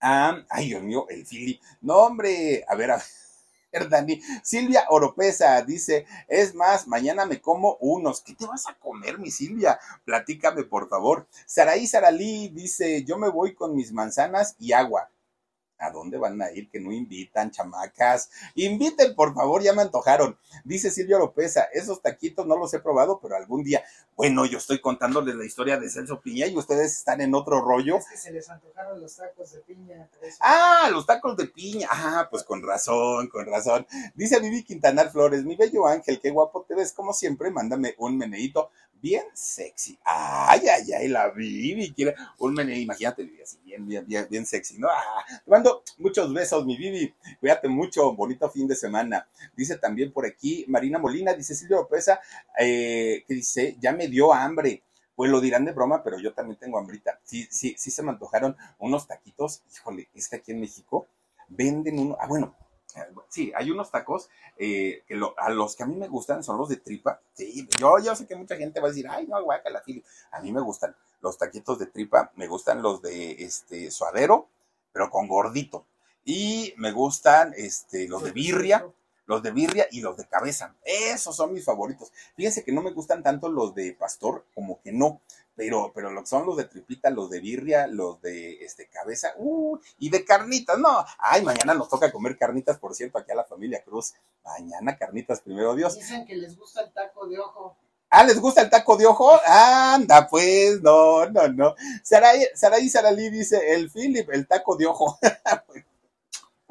Ah, ay, Dios mío, el Philip. No, hombre, a ver, a ver. Dani. Silvia Oropesa dice, es más, mañana me como unos. ¿Qué te vas a comer, mi Silvia? Platícame, por favor. Saraí Saralí dice, yo me voy con mis manzanas y agua. ¿A dónde van a ir que no invitan, chamacas? Inviten, por favor, ya me antojaron. Dice Silvia Lopeza, esos taquitos no los he probado, pero algún día. Bueno, yo estoy contándoles la historia de Celso Piña y ustedes están en otro rollo. Es que se les antojaron los tacos de piña. Ah, los tacos de piña. Ah, pues con razón, con razón. Dice Vivi Quintanar Flores, mi bello ángel, qué guapo te ves, como siempre, mándame un meneíto bien sexy. Ay, ay, ay, la Vivi quiere imagínate, Vivi, así bien, bien, bien, bien sexy, ¿no? Ah, te mando muchos besos, mi Vivi. Cuídate mucho, bonito fin de semana. Dice también por aquí Marina Molina, dice Silvia Lopeza, eh, que dice, ya me dio hambre. Pues lo dirán de broma, pero yo también tengo hambrita. Sí, sí, sí se me antojaron unos taquitos. Híjole, es que aquí en México venden uno. Ah, bueno, sí, hay unos tacos eh, que lo, a los que a mí me gustan son los de tripa. Sí, yo, yo sé que mucha gente va a decir, ay, no, Philip. A mí me gustan los taquitos de tripa, me gustan los de este suadero, pero con gordito. Y me gustan este, los de birria, los de birria y los de cabeza. Esos son mis favoritos. Fíjense que no me gustan tanto los de pastor, como que no. Pero, pero lo que son los de tripita, los de birria, los de este cabeza, uh, y de carnitas, no. Ay, mañana nos toca comer carnitas, por cierto, aquí a la familia Cruz. Mañana carnitas, primero Dios. Dicen que les gusta el taco de ojo. Ah, ¿les gusta el taco de ojo? Anda, pues, no, no, no. Saraí, Saraí Saralí dice, el Philip, el taco de ojo. <laughs>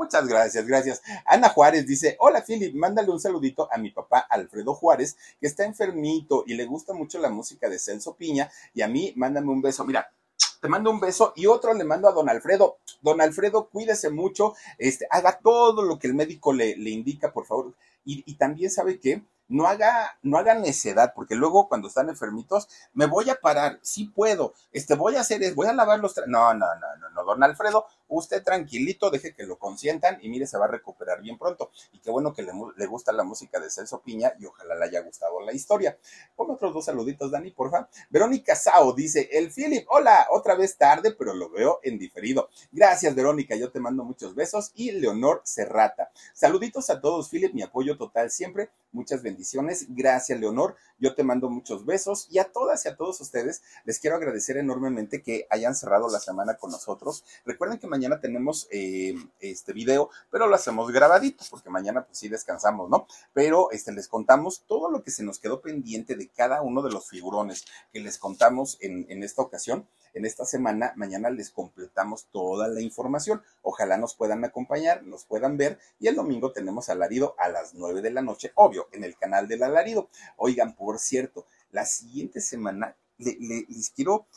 Muchas gracias, gracias. Ana Juárez dice, hola Philip, mándale un saludito a mi papá Alfredo Juárez, que está enfermito y le gusta mucho la música de Celso Piña, y a mí mándame un beso. Mira, te mando un beso y otro le mando a don Alfredo. Don Alfredo, cuídese mucho, este, haga todo lo que el médico le, le indica, por favor. Y, y también sabe que no haga, no necedad, porque luego cuando están enfermitos, me voy a parar, sí puedo, este, voy a hacer, voy a lavar los, no, no, no, no, no, don Alfredo, usted tranquilito, deje que lo consientan y mire, se va a recuperar bien pronto. Y qué bueno que le, le gusta la música de Celso Piña y ojalá le haya gustado la historia. Pon otros dos saluditos, Dani, porfa. Verónica Sao dice, el Philip, hola, otra vez tarde, pero lo veo en diferido. Gracias, Verónica, yo te mando muchos besos. Y Leonor Serrata. Saluditos a todos, Philip, mi apoyo total siempre. Muchas bendiciones. Gracias, Leonor. Yo te mando muchos besos. Y a todas y a todos ustedes les quiero agradecer enormemente que hayan cerrado la semana con nosotros. Recuerden que mañana tenemos eh, este video, pero lo hacemos grabadito, porque mañana pues sí descansamos, ¿no? Pero este, les contamos todo lo que se nos quedó pendiente de cada uno de los figurones que les contamos en, en esta ocasión en esta semana. Mañana les completamos toda la información. Ojalá nos puedan acompañar, nos puedan ver. Y el domingo tenemos alarido a las 9 de la noche, obvio, en el canal del alarido. Oigan, por cierto, la siguiente semana le, le, les quiero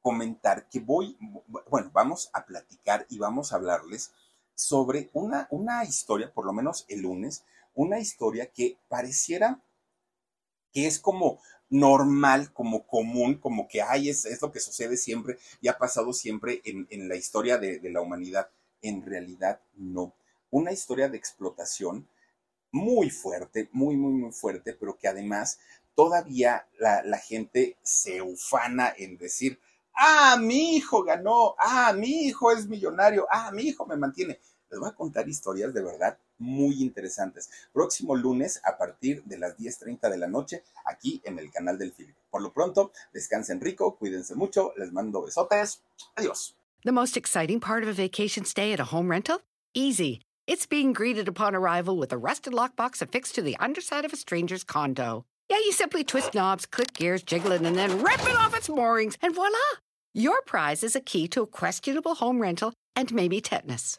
comentar que voy, bueno, vamos a platicar y vamos a hablarles sobre una, una historia, por lo menos el lunes, una historia que pareciera que es como normal, como común, como que hay, es, es, lo que sucede siempre y ha pasado siempre en, en la historia de, de, la humanidad. En realidad, no. Una historia de explotación muy fuerte, muy, muy, muy fuerte, pero que además todavía la, la gente se ufana en decir, ah, mi hijo ganó, ah, mi hijo es millonario, ah, mi hijo me mantiene. Les voy a contar historias de verdad muy interesantes. Próximo lunes a partir de las 10.30 de la noche aquí en el canal del Philip. Por lo pronto, descansen rico, cuídense mucho, les mando besotes. Adiós. The most exciting part of a vacation stay at a home rental? Easy. It's being greeted upon arrival with a rusted lockbox affixed to the underside of a stranger's condo. Yeah, you simply twist knobs, click gears, jiggle it, and then rip it off its moorings, and voila! Your prize is a key to a questionable home rental and maybe tetanus.